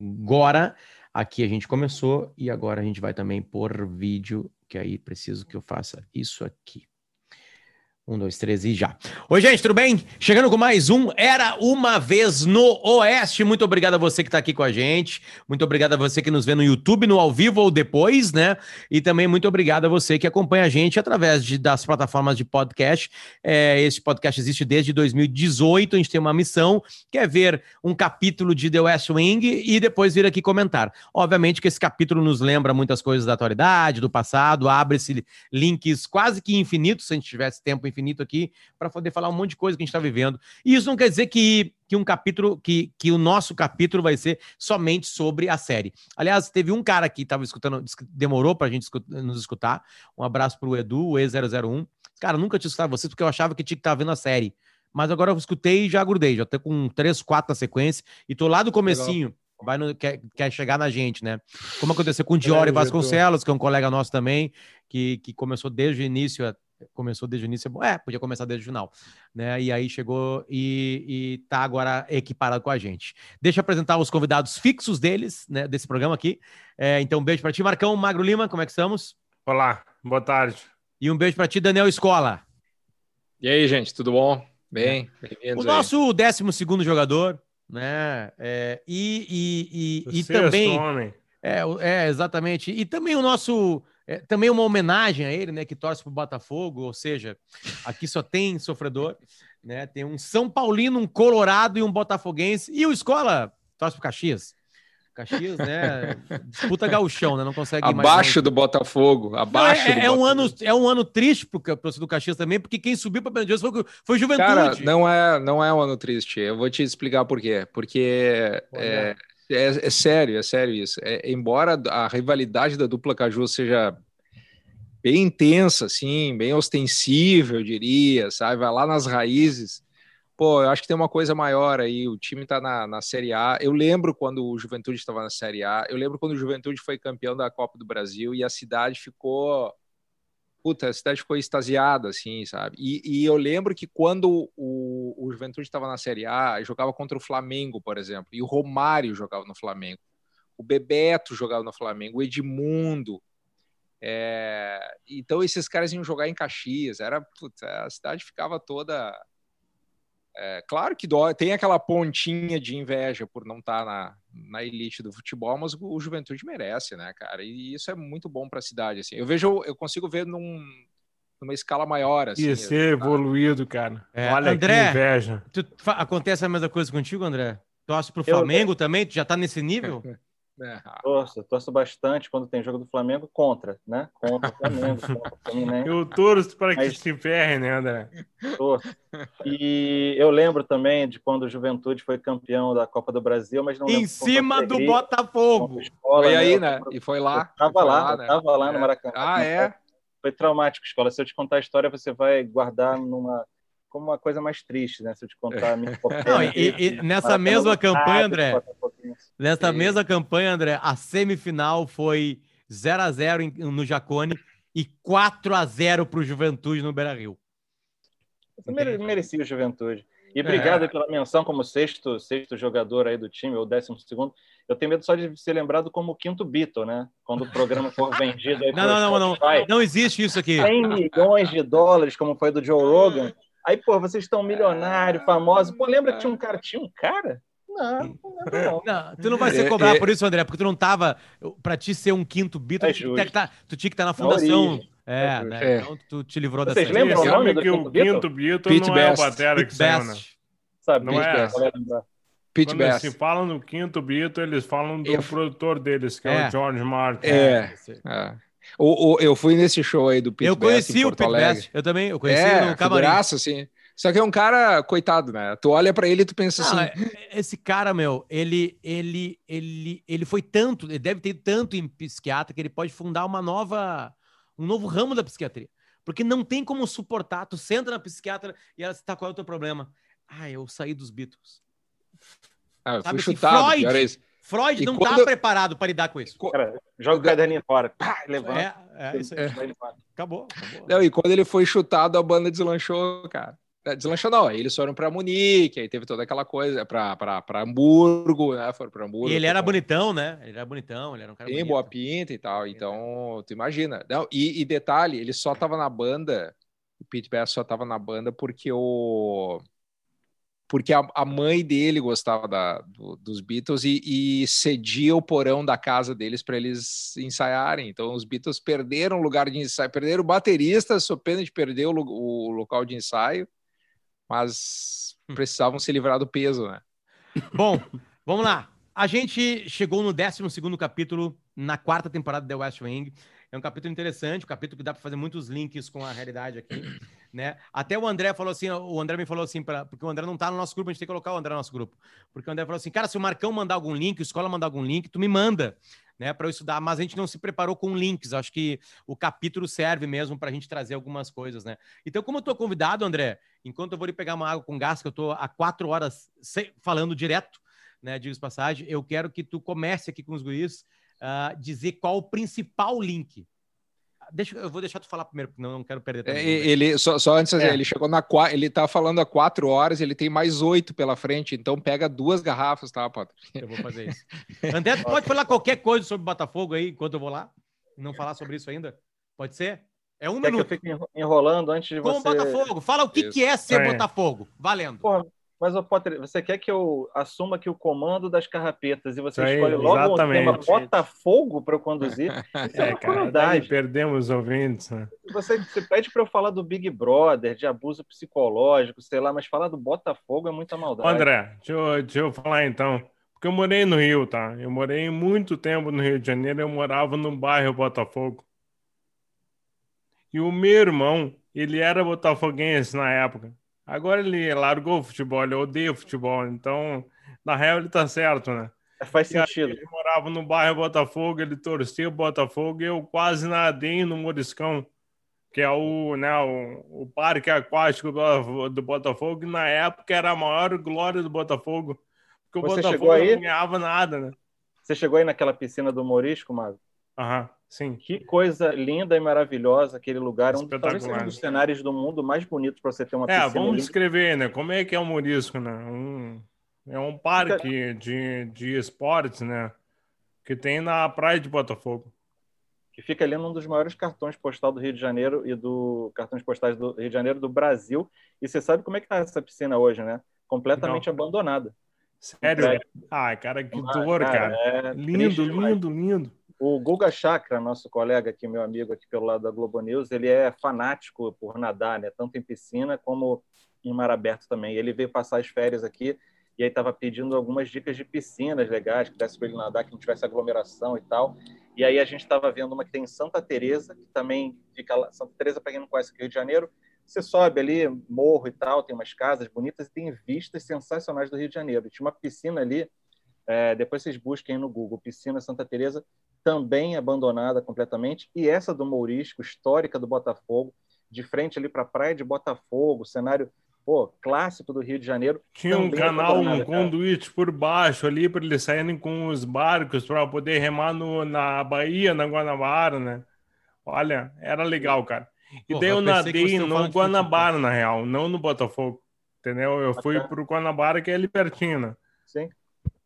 agora. Aqui a gente começou e agora a gente vai também por vídeo, que aí preciso que eu faça isso aqui. Um, dois, três e já. Oi, gente, tudo bem? Chegando com mais um Era Uma Vez no Oeste. Muito obrigado a você que está aqui com a gente. Muito obrigado a você que nos vê no YouTube, no ao vivo ou depois, né? E também muito obrigado a você que acompanha a gente através de, das plataformas de podcast. É, esse podcast existe desde 2018. A gente tem uma missão, que é ver um capítulo de The West Wing e depois vir aqui comentar. Obviamente que esse capítulo nos lembra muitas coisas da atualidade, do passado, abre-se links quase que infinitos, se a gente tivesse tempo infinito aqui para poder falar um monte de coisa que a gente está vivendo. E isso não quer dizer que, que um capítulo, que, que o nosso capítulo vai ser somente sobre a série. Aliás, teve um cara que estava escutando, demorou para a gente nos escutar. Um abraço para o Edu, o E001. Cara, nunca tinha escutado vocês porque eu achava que tinha que estar vendo a série. Mas agora eu escutei e já grudei, já tô com três, quatro na sequência e tô lá do comecinho. Legal vai no, quer, quer chegar na gente, né? Como aconteceu com o Diori é, Vasconcelos, que é um colega nosso também, que, que começou desde o início começou desde o início, é, podia começar desde o final, né? E aí chegou e, e tá agora equiparado com a gente. Deixa eu apresentar os convidados fixos deles, né, desse programa aqui. É, então, um beijo para ti, Marcão Magro Lima, como é que estamos? Olá, boa tarde. E um beijo para ti, Daniel Escola. E aí, gente, tudo bom? Bem, é. O nosso décimo segundo jogador, né? É, e e, e, e também. Homem. É, é, exatamente. E também o nosso é, também uma homenagem a ele, né, que torce para o Botafogo, ou seja, aqui só tem sofredor, né? Tem um São Paulino, um Colorado e um Botafoguense. E o Escola torce para Caxias. Caxias, né? Disputa gauchão, né? Não consegue Abaixo do Botafogo. Abaixo não, é, é, um ano, é um ano triste para o do Caxias também, porque quem subiu para o foi, foi Juventude. Cara, não é, não é um ano triste. Eu vou te explicar por quê. Porque é, é, é, sério, é sério isso. É, embora a rivalidade da dupla Caju seja bem intensa, assim, bem ostensiva, eu diria, sabe? Vai lá nas raízes. Pô, eu acho que tem uma coisa maior aí. O time tá na, na Série A. Eu lembro quando o Juventude estava na Série A. Eu lembro quando o Juventude foi campeão da Copa do Brasil e a cidade ficou puta, a cidade ficou extasiada, assim, sabe? E, e eu lembro que quando o, o Juventude estava na Série A, jogava contra o Flamengo, por exemplo, e o Romário jogava no Flamengo, o Bebeto jogava no Flamengo, o Edmundo. É... Então esses caras iam jogar em Caxias, era, puta, a cidade ficava toda é, claro que dói, tem aquela pontinha de inveja por não estar tá na, na elite do futebol, mas o, o Juventude merece, né, cara? E isso é muito bom para a cidade. Assim. Eu vejo, eu consigo ver num, numa escala maior. Assim, Ia ser tá? evoluído, cara. É, Olha André, que inveja. Tu, acontece a mesma coisa contigo, André? Torce pro Flamengo eu... também? Tu já tá nesse nível? É. Torço, torço bastante quando tem jogo do Flamengo contra, né? Contra o Flamengo. contra Eu torço para que Mas... se ferre, né, André? Torço. E eu lembro também de quando o Juventude foi campeão da Copa do Brasil, mas não Em cima do Botafogo. Escola, foi aí, né? E foi lá. Eu tava lá, lá né? tava lá no é. Maracanã. Ah, é? Foi traumático, escola. Se eu te contar a história, você vai guardar numa como uma coisa mais triste, né? Se eu te contar a minha Não, e, e nessa mesma campanha, André, nessa Sim. mesma campanha, André, a semifinal foi 0 a 0 no Jacone e 4 a 0 para o Juventude no Beira-Rio. Merecia o Juventude. E obrigado é. pela menção como sexto, sexto jogador aí do time, ou décimo segundo. Eu tenho medo só de ser lembrado como quinto Beatle, né? Quando o programa for vendido aí Não, não, não, não, não existe isso aqui. 100 milhões de dólares, como foi do Joe Rogan. Aí, pô, vocês estão milionário, famoso. Pô, lembra que tinha um cara? Tinha um cara? Não, não, não. não tu não vai ser cobrado é, é, por isso, André, porque tu não tava. Pra ti ser um quinto bito, é tu, tinha tá, tu, tinha que estar tá na fundação. É, é, né? Então tu te livrou Vocês dessa. Lembram o nome do que o quinto Beatle Pete não Best. é o Batera que saiu, né? Sabe, não é? Pete Quando Best. eles falam no quinto Beatle, eles falam do Eu... produtor deles, que é, é o George Martin. É. é. O, o, eu fui nesse show aí do Pete Eu conheci o Pete Best. Eu também, eu conheci é, no camarim. Figuraça, assim. Só que é um cara, coitado, né? Tu olha para ele e tu pensa assim. É, esse cara, meu, ele, ele, ele, ele foi tanto, ele deve ter tanto em psiquiatra que ele pode fundar uma nova, um novo ramo da psiquiatria. Porque não tem como suportar. Tu senta na psiquiatra e ela está qual é o teu problema? Ah, eu saí dos Beatles. Ah, eu fui Sabe, assim, chutado, Freud, isso. Freud e não está eu... preparado para lidar com isso. Cara, joga o caderninho fora. Pá, levanta. É, é, isso aí. É. Acabou, acabou. Não, e quando ele foi chutado, a banda deslanchou, cara. É, deslanchou não, aí eles foram para Munique, aí teve toda aquela coisa para Hamburgo, né? Foram para Hamburgo. E ele era bonitão, né? Ele era bonitão, ele era um cara Tem boa pinta e tal. Então, tu imagina. Não, e, e detalhe, ele só tava na banda, o Pete Best só tava na banda porque o porque a, a mãe dele gostava da, do, dos Beatles e, e, cedia o porão da casa deles para eles ensaiarem. Então os Beatles perderam o lugar de ensaio, perderam o baterista, sob pena de perder o, o local de ensaio, mas precisavam se livrar do peso, né? Bom, vamos lá. A gente chegou no 12 capítulo na quarta temporada de The West Wing. É um capítulo interessante, um capítulo que dá para fazer muitos links com a realidade aqui, né? Até o André falou assim, o André me falou assim, pra, porque o André não tá no nosso grupo, a gente tem que colocar o André no nosso grupo. Porque o André falou assim, cara, se o Marcão mandar algum link, a escola mandar algum link, tu me manda, né, para eu estudar, mas a gente não se preparou com links. Acho que o capítulo serve mesmo para a gente trazer algumas coisas, né? Então, como eu tô convidado, André, enquanto eu vou lhe pegar uma água com gás, que eu tô há quatro horas falando direto, né, diz passagem, eu quero que tu comece aqui com os guris uh, dizer qual o principal link Deixa, eu vou deixar tu falar primeiro, porque não, não quero perder tempo. É, ele, só, só antes, é. ele chegou na ele tá falando há quatro horas, ele tem mais oito pela frente, então pega duas garrafas, tá, Potter? Eu vou fazer isso. André, tu pode falar qualquer coisa sobre Botafogo aí, enquanto eu vou lá? Não falar sobre isso ainda? Pode ser? É um Quer minuto. Que eu fique enrolando antes de Como você... Botafogo. Fala o que, que é ser é. Botafogo. Valendo. Porra, mas, Potter, você quer que eu assuma aqui o comando das carrapetas e você Aí, escolhe logo o tema Botafogo para eu conduzir? Isso é, é cara, perdemos ouvintes. Né? Você, você pede para eu falar do Big Brother, de abuso psicológico, sei lá, mas falar do Botafogo é muita maldade. André, deixa eu, deixa eu falar então. Porque eu morei no Rio, tá? Eu morei muito tempo no Rio de Janeiro, eu morava no bairro Botafogo. E o meu irmão, ele era botafoguense na época. Agora ele largou o futebol, ele odeia o futebol, então, na real, ele tá certo, né? É, faz sentido. Ele morava no bairro Botafogo, ele torcia o Botafogo e eu quase nadei no Moriscão, que é o, né, o, o parque aquático do, do Botafogo, e na época era a maior glória do Botafogo, porque Você o Botafogo não ganhava nada, né? Você chegou aí naquela piscina do Morisco, Mago? Aham. Sim. Que coisa linda e maravilhosa aquele lugar, um, talvez um dos cenários do mundo mais bonitos para você ter uma é, piscina. É, vamos descrever, né? Como é que é o Morisco, né? Um, é um parque de, de esportes, né? Que tem na praia de Botafogo. Que fica ali num dos maiores cartões postais do Rio de Janeiro e do cartões postais do Rio de Janeiro do Brasil. E você sabe como é que tá essa piscina hoje, né? Completamente Não. abandonada. Sério? Ah, cara, que dor, cara. cara. É lindo, lindo, lindo. O Guga Chakra, nosso colega aqui, meu amigo aqui pelo lado da Globo News, ele é fanático por nadar, né? tanto em piscina como em mar aberto também. Ele veio passar as férias aqui e aí estava pedindo algumas dicas de piscinas legais, que desse para ele nadar, que não tivesse aglomeração e tal. E aí a gente estava vendo uma que tem em Santa Teresa, que também fica lá. Santa Teresa, para quem não conhece Rio de Janeiro, você sobe ali, morro e tal, tem umas casas bonitas e tem vistas sensacionais do Rio de Janeiro. tinha uma piscina ali, é, depois vocês busquem no Google, Piscina Santa Teresa, também abandonada completamente, e essa do Mourisco, histórica do Botafogo, de frente ali para a praia de Botafogo, cenário pô, clássico do Rio de Janeiro. Tinha um canal, um conduíte por baixo ali para eles saírem com os barcos para poder remar no, na Bahia, na Guanabara, né? Olha, era legal, cara. E Porra, daí eu, eu nadei no Guanabara, na real, não no Botafogo. Entendeu? Eu fui para o Guanabara, que é ali pertinho, né? Sim.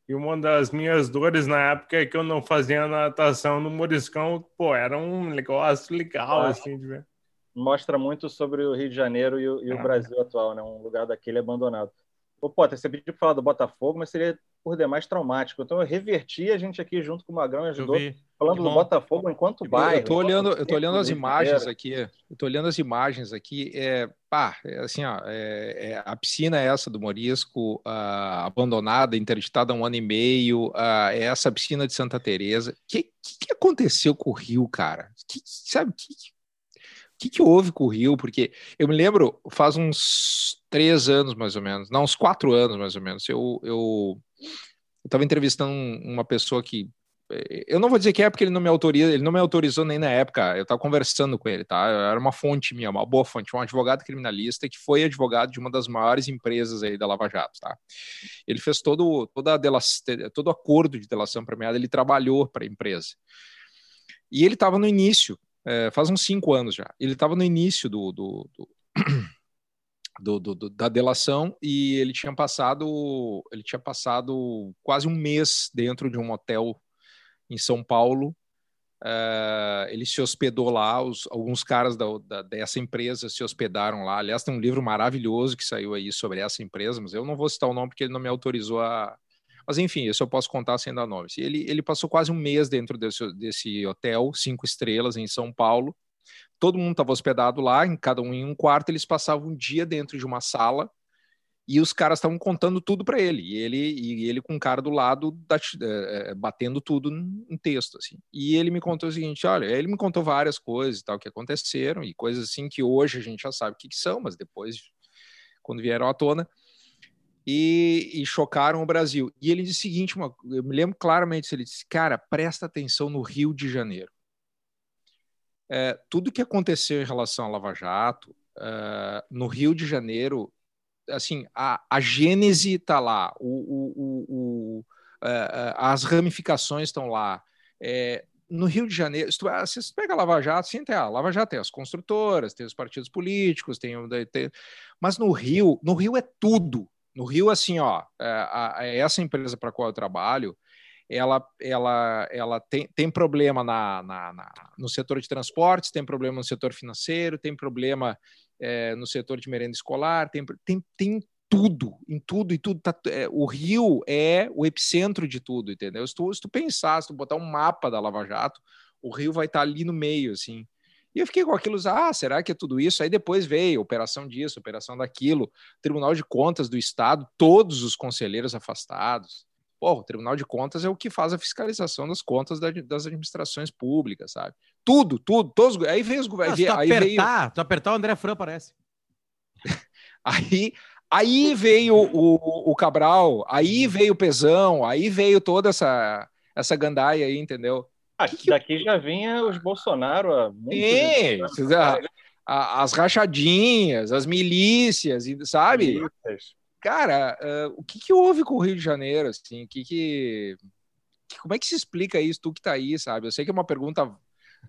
E uma das minhas dores na época é que eu não fazia natação no Moriscão. Pô, era um negócio legal, ah, assim, de ver. Mostra muito sobre o Rio de Janeiro e o, e o ah. Brasil atual, né? Um lugar daquele abandonado. Ô, Potter, você pediu para falar do Botafogo, mas seria por demais traumático. Então eu reverti a gente aqui junto com o Magrão e ajudou falando do Botafogo enquanto bairro. Eu tô olhando, eu tô olhando as imagens aqui. Eu tô olhando as imagens aqui. É, pá, é assim, ó, é, é, a piscina é essa do Morisco, uh, abandonada, interditada há um ano e meio. Uh, é essa piscina de Santa Teresa. O que, que, que, aconteceu com o Rio, cara? Que, sabe que o que, que houve com o Rio? Porque eu me lembro, faz uns três anos mais ou menos, não, uns quatro anos mais ou menos, eu, eu estava entrevistando uma pessoa que eu não vou dizer que é porque ele não me autoriza, ele não me autorizou nem na época. Eu estava conversando com ele, tá? Era uma fonte minha, uma boa fonte, um advogado criminalista que foi advogado de uma das maiores empresas aí da Lava Jato, tá? Ele fez todo toda a delação, todo acordo de delação premiada, ele trabalhou para a empresa. E ele estava no início, é, faz uns cinco anos já. Ele estava no início do, do, do do, do, do, da delação e ele tinha passado ele tinha passado quase um mês dentro de um hotel em São Paulo. Uh, ele se hospedou lá, os, alguns caras da, da, dessa empresa se hospedaram lá. Aliás, tem um livro maravilhoso que saiu aí sobre essa empresa, mas eu não vou citar o nome porque ele não me autorizou a. Mas enfim, isso eu posso contar sem dar nomes. Ele, ele passou quase um mês dentro desse, desse hotel, cinco estrelas, em São Paulo todo mundo estava hospedado lá, em cada um em um quarto, eles passavam um dia dentro de uma sala e os caras estavam contando tudo para ele, e ele e ele com o cara do lado da, é, batendo tudo em texto assim. E ele me contou o seguinte, olha, ele me contou várias coisas e tal que aconteceram e coisas assim que hoje a gente já sabe o que, que são, mas depois quando vieram à tona e, e, chocaram o Brasil. E ele disse o seguinte, uma, eu me lembro claramente, ele disse, cara, presta atenção no Rio de Janeiro é, tudo que aconteceu em relação à Lava Jato, é, no Rio de Janeiro, assim, a, a gênese está lá, o, o, o, é, é, as ramificações estão lá. É, no Rio de Janeiro, se tu, se tu pega a Lava Jato, sim, tem a Lava Jato tem as construtoras, tem os partidos políticos, tem, tem mas no Rio, no Rio é tudo. No Rio, assim, ó, é, a, essa empresa para qual eu trabalho, ela, ela, ela tem, tem problema na, na, na, no setor de transportes, tem problema no setor financeiro, tem problema é, no setor de merenda escolar, tem, tem, tem tudo, em tudo e tudo. Tá, é, o Rio é o epicentro de tudo, entendeu? Se tu, se tu pensar, se tu botar um mapa da Lava Jato, o Rio vai estar tá ali no meio, assim. E eu fiquei com aquilo, ah, será que é tudo isso? Aí depois veio operação disso, operação daquilo, Tribunal de Contas do Estado, todos os conselheiros afastados. Pô, o Tribunal de Contas é o que faz a fiscalização das contas da, das administrações públicas, sabe? Tudo, tudo, todos. Aí veio os governos. tu aí apertar, veio... tu apertar o André Fran, parece. aí, aí veio o, o Cabral, aí veio o Pezão, aí veio toda essa, essa gandaia aí, entendeu? Ah, que... Daqui já vinha os Bolsonaro há muito Sim, as rachadinhas, as milícias, sabe? Milícias cara, uh, o que, que houve com o Rio de Janeiro, assim, que, que, como é que se explica isso, tu que tá aí, sabe? Eu sei que é uma pergunta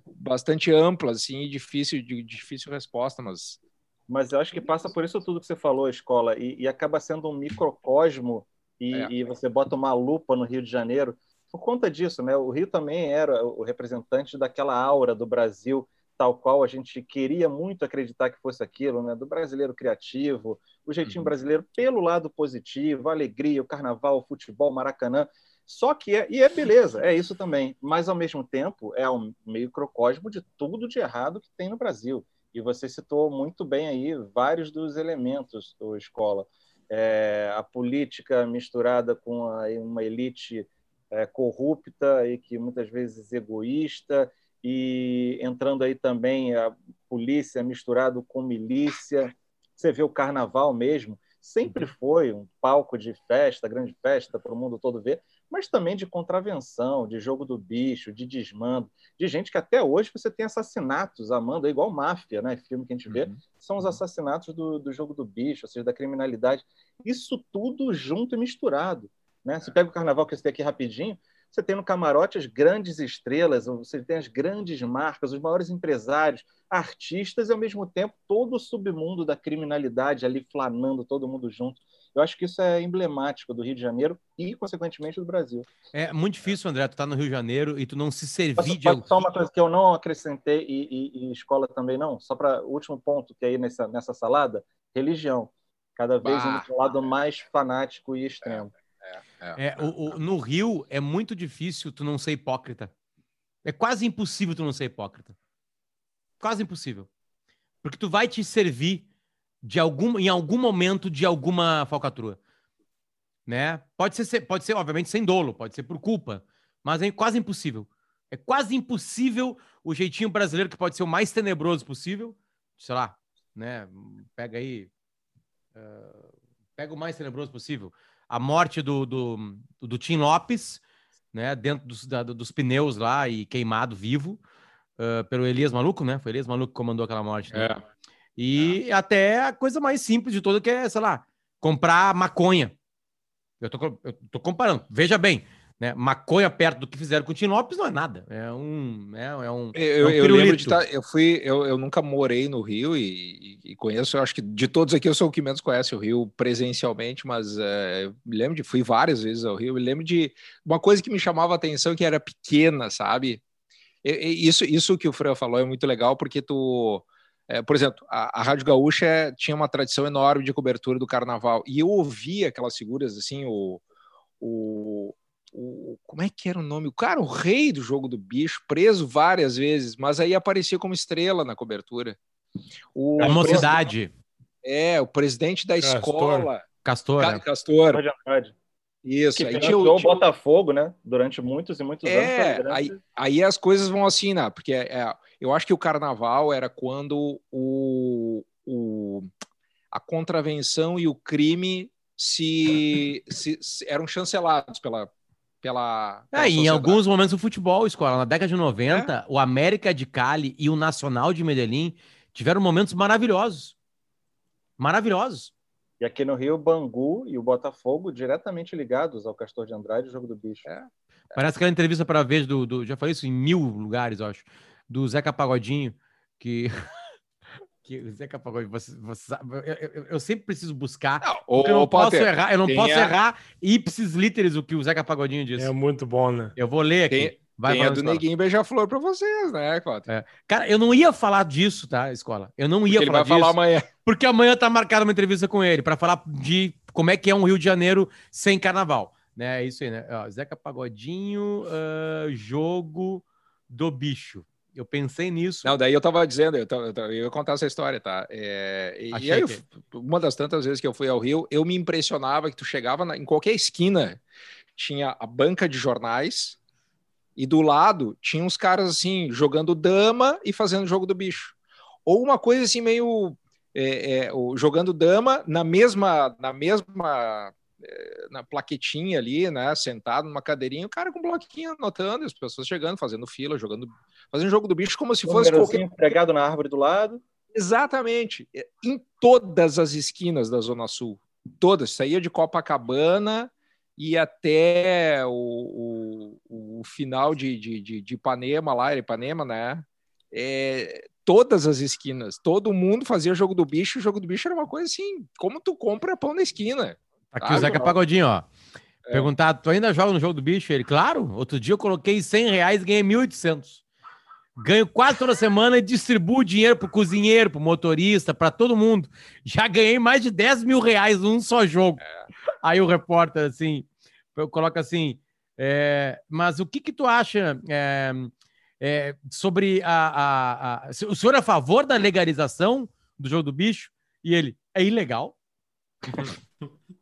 bastante ampla, assim, e difícil, de difícil resposta, mas... Mas eu acho que passa por isso tudo que você falou, escola, e, e acaba sendo um microcosmo, e, é. e você bota uma lupa no Rio de Janeiro, por conta disso, né? O Rio também era o representante daquela aura do Brasil, tal qual a gente queria muito acreditar que fosse aquilo, né? Do brasileiro criativo, o jeitinho uhum. brasileiro pelo lado positivo, a alegria, o carnaval, o futebol, Maracanã. Só que é, e é beleza, é isso também, mas ao mesmo tempo é um microcosmo de tudo de errado que tem no Brasil. E você citou muito bem aí vários dos elementos do escola. É, a política misturada com a, uma elite é, corrupta e que muitas vezes egoísta e entrando aí também a polícia misturado com milícia. Você vê o carnaval mesmo, sempre uhum. foi um palco de festa, grande festa para o mundo todo ver, mas também de contravenção, de jogo do bicho, de desmando, de gente que até hoje você tem assassinatos, amando, é igual máfia, né? Filme que a gente vê, uhum. são os uhum. assassinatos do, do jogo do bicho, ou seja, da criminalidade. Isso tudo junto e misturado. Né? Você pega o carnaval que eu citei aqui rapidinho, você tem no camarote as grandes estrelas, você tem as grandes marcas, os maiores empresários, artistas e, ao mesmo tempo, todo o submundo da criminalidade ali flanando todo mundo junto. Eu acho que isso é emblemático do Rio de Janeiro e, consequentemente, do Brasil. É muito difícil, André, tu tá no Rio de Janeiro e tu não se servir posso, de... Posso só uma coisa que eu não acrescentei e, e, e escola também não, só para o último ponto que aí nessa, nessa salada, religião. Cada vez bah, indo para o lado mais fanático e extremo. É, é o, o, no Rio é muito difícil tu não ser hipócrita. É quase impossível tu não ser hipócrita. Quase impossível. Porque tu vai te servir de algum, em algum momento de alguma falcatrua. Né? Pode ser, pode ser, obviamente, sem dolo, pode ser por culpa, mas é quase impossível. É quase impossível o jeitinho brasileiro, que pode ser o mais tenebroso possível, sei lá, né? Pega aí. Uh, pega o mais tenebroso possível a morte do, do, do Tim Lopes, né, dentro dos, da, dos pneus lá e queimado vivo uh, pelo Elias Maluco, né? Foi Elias Maluco que comandou aquela morte. Né? É. E é. até a coisa mais simples de toda que é, sei lá, comprar maconha. Eu tô, eu tô comparando. Veja bem, né? Maconha perto do que fizeram com o Tim Lopes não é nada. É um. É, é um, Eu, é um eu lembro de tá, eu fui, eu, eu nunca morei no Rio e, e- conheço, eu acho que de todos aqui eu sou o que menos conhece o Rio presencialmente, mas é, eu me lembro de, fui várias vezes ao Rio, me lembro de uma coisa que me chamava a atenção que era pequena, sabe? Isso, isso que o Fran falou é muito legal porque tu, é, por exemplo, a, a Rádio Gaúcha tinha uma tradição enorme de cobertura do Carnaval e eu ouvia aquelas figuras assim, o, o, o como é que era o nome? O cara, o rei do jogo do bicho, preso várias vezes, mas aí aparecia como estrela na cobertura. O, A mocidade. é, o presidente da Castor. escola, Castor. Ca- né? Castor, isso. que Aí, tinha, o- tinha- Botafogo, né? Durante muitos e muitos anos. É, grande- aí, aí as coisas vão assim, né? Porque é, eu acho que o carnaval era quando o, o, a contravenção e o crime se, se- se- eram chancelados pela. Pela, pela É, em alguns momentos o futebol, escola, na década de É. 90, o América de Cali e o Nacional de Medellín tiveram momentos maravilhosos. Maravilhosos. E aqui no Rio, o Bangu e o Botafogo diretamente ligados ao Castor de Andrade e o Jogo do Bicho. É. Parece aquela entrevista para a vez do, do- Já falei isso em mil lugares, eu acho. Do Zeca Pagodinho, que. Que o Zeca Pagodinho, você, você sabe, eu, eu- eu sempre preciso buscar. Não, porque eu não posso Potter, errar, eu não posso a- errar ipsis literis o que o Zeca Pagodinho disse. É muito bom, né? Eu vou ler aqui. Tem- Vai tem a do. Neguinho Beija-Flor pra vocês, né, Cota? É. Cara, eu não ia falar disso, tá, escola? Eu não ia Porque ele falar vai disso. falar amanhã. Porque amanhã tá marcada uma entrevista com ele para falar de como é que é um Rio de Janeiro sem carnaval. Né? É isso aí, né? Ó, Zeca Pagodinho, ah, jogo do bicho. Eu pensei nisso. Não, daí eu tava dizendo, eu, tava- eu ia contar essa história, tá? É, e- aí, eu- que- uma das tantas vezes que eu fui ao Rio, eu me impressionava que tu chegava na- em qualquer esquina, tinha a banca de jornais e do lado tinha uns caras assim, jogando dama e fazendo jogo do bicho. Ou uma coisa assim, meio é, é, jogando dama na mesma, na mesma na plaquetinha ali, né? Sentado numa cadeirinha, o cara com bloquinho anotando, e as pessoas chegando, fazendo fila, jogando, fazendo jogo do bicho como se fosse Númerozinho qualquer pregado na árvore do lado. Exatamente. Em todas as esquinas da Zona Sul. Todas. Saía de Copacabana e até o, o, o final de, de, de, de Ipanema, lá, era Ipanema, né? É, todas as esquinas. Todo mundo fazia jogo do bicho. O jogo do bicho era uma coisa assim, como tu compra pão na esquina. Aqui o Zeca não. Pagodinho, ó. É. Perguntar, tu ainda joga no jogo do bicho? Ele, claro. Outro dia eu coloquei 100 reais e ganhei 1.800. Ganho quase toda semana e distribuo dinheiro pro cozinheiro, pro motorista, para todo mundo. Já ganhei mais de 10 mil reais num só jogo. Aí o repórter, assim, eu coloco assim, é, mas o que que tu acha é, é, sobre a, a, a... O senhor é a favor da legalização do jogo do bicho? E ele, é ilegal?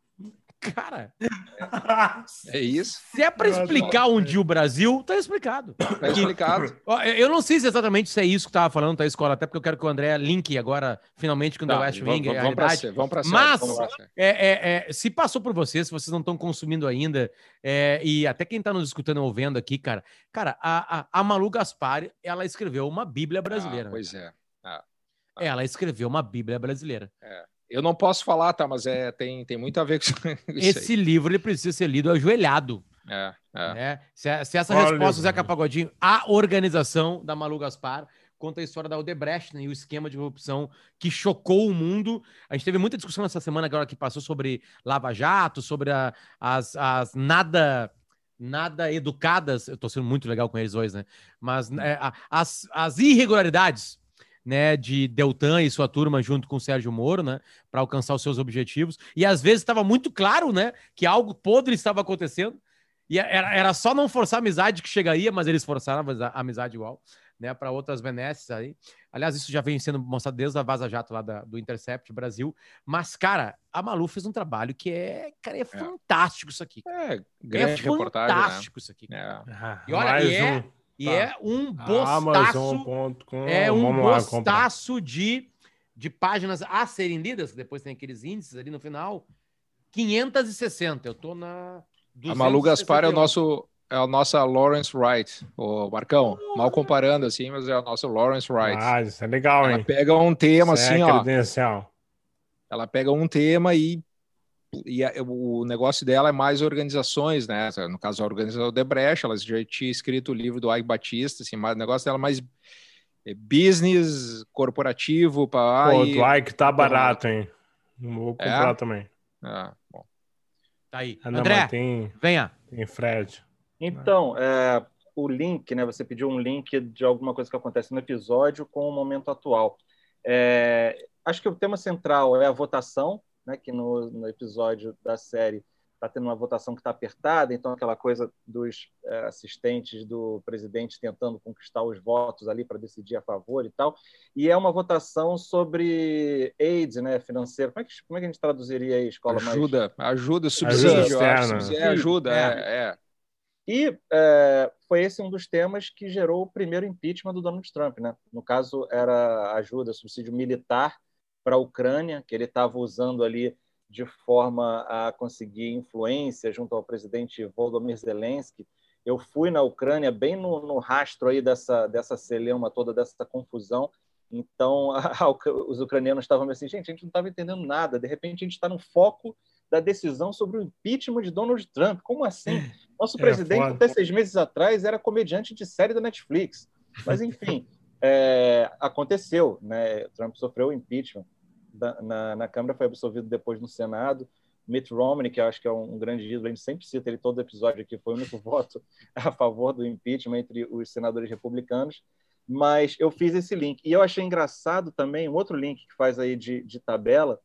Cara, É isso. se é para explicar um dia o Brasil, tá explicado. Tá explicado. Eu não sei se exatamente se é isso que tava falando, tá, escola? Até porque eu quero que o André linke agora, finalmente, com o The Tá, West vamos, Wing, a vamos pra sé- vamos pra Mas- vamos pra. É, é, é, se passou por vocês, se vocês não estão consumindo ainda, é, e até quem tá nos escutando ou vendo aqui, cara, cara, a, a, a Malu Gaspar, ela escreveu uma Bíblia brasileira. Ah, pois é. Ela escreveu uma Bíblia brasileira. Eu não posso falar, tá? Mas é, tem, tem muito a ver com isso, Esse livro ele precisa ser lido ajoelhado. aí. É, é. né? Se, se essa Olha, resposta, o Zeca mano. Pagodinho, a organização da Malu Gaspar conta a história da Odebrecht né, e o esquema de corrupção que chocou o mundo. A gente teve muita discussão essa semana agora que passou sobre Lava Jato, sobre a- as, as nada nada educadas. Eu tô sendo muito legal com eles hoje, né? Mas é, a- as, as irregularidades né, de Deltan e sua turma junto com o Sérgio Moro, né, para alcançar os seus objetivos. E às vezes estava muito claro, né, que algo podre estava acontecendo. E era, era só não forçar a amizade que chegaria, mas eles forçaram a amizade- igual, né, para outras benesses aí. Aliás, isso já vem sendo mostrado desde a Vaza Jato lá da- do Intercept Brasil. Mas, cara, a Malu fez um trabalho que é, cara, é fantástico isso aqui. É, grande é reportagem, né? fantástico isso aqui. É. Ah, E olha, mais e é- um. E Tá. é um bostaço, Amazon.com. é um Vamos lá comprar. bostaço de, de páginas a serem lidas, depois tem aqueles índices ali no final. 560, eu tô na A Malu Gaspar é o 261. nosso é a nossa Lawrence Wright, o Marcão. Mal comparando assim, mas é a nossa Lawrence Wright. Ah, isso é legal, ela hein? pega um tema Isso assim, é ó. credencial. Ela pega um tema e e a, o negócio dela é mais organizações, né? No caso, a organização Debrecht, ela já tinha escrito o livro do Ike Batista, assim, mas o negócio dela é mais é business, corporativo. Pra, Pô, o Ike tá barato, hein? Vou comprar é? também. Ah, bom. Tá aí. Ah, André, tem, venha. Tem Fred. Então, é, o link, né? Você pediu um link de alguma coisa que acontece no episódio com o momento atual. É, acho que o tema central é a votação, né? Que no, no episódio da série está tendo uma votação que está apertada, então aquela coisa dos é, assistentes do presidente tentando conquistar os votos ali para decidir a favor e tal. E é uma votação sobre aid, né, financeiro. Como é que, como é que a gente traduziria aí, escola ajuda, mais... ajuda, subsídio, ajuda, é, ajuda, é, é. E é, foi esse um dos temas que gerou o primeiro impeachment do Donald Trump, né? No caso era ajuda, subsídio militar para a Ucrânia, que ele estava usando ali de forma a conseguir influência junto ao presidente Volodymyr Zelensky. Eu fui na Ucrânia bem no, no rastro aí dessa dessa celeuma toda, dessa confusão. Então, a, os ucranianos estavam assim, gente, a gente não estava entendendo nada. De repente, a gente está no foco da decisão sobre o impeachment de Donald Trump. Como assim? Nosso é presidente, foda. até seis meses atrás, era comediante de série da Netflix. Mas, enfim, é, aconteceu. Né? Trump sofreu o impeachment na, na Câmara, foi absolvido depois no Senado. Mitt Romney, que eu acho que é um, um grande ídolo, a gente sempre cita ele todo episódio aqui, foi o único voto a favor do impeachment entre os senadores republicanos. Mas eu fiz esse link. E eu achei engraçado também um outro link que faz aí de, de tabela,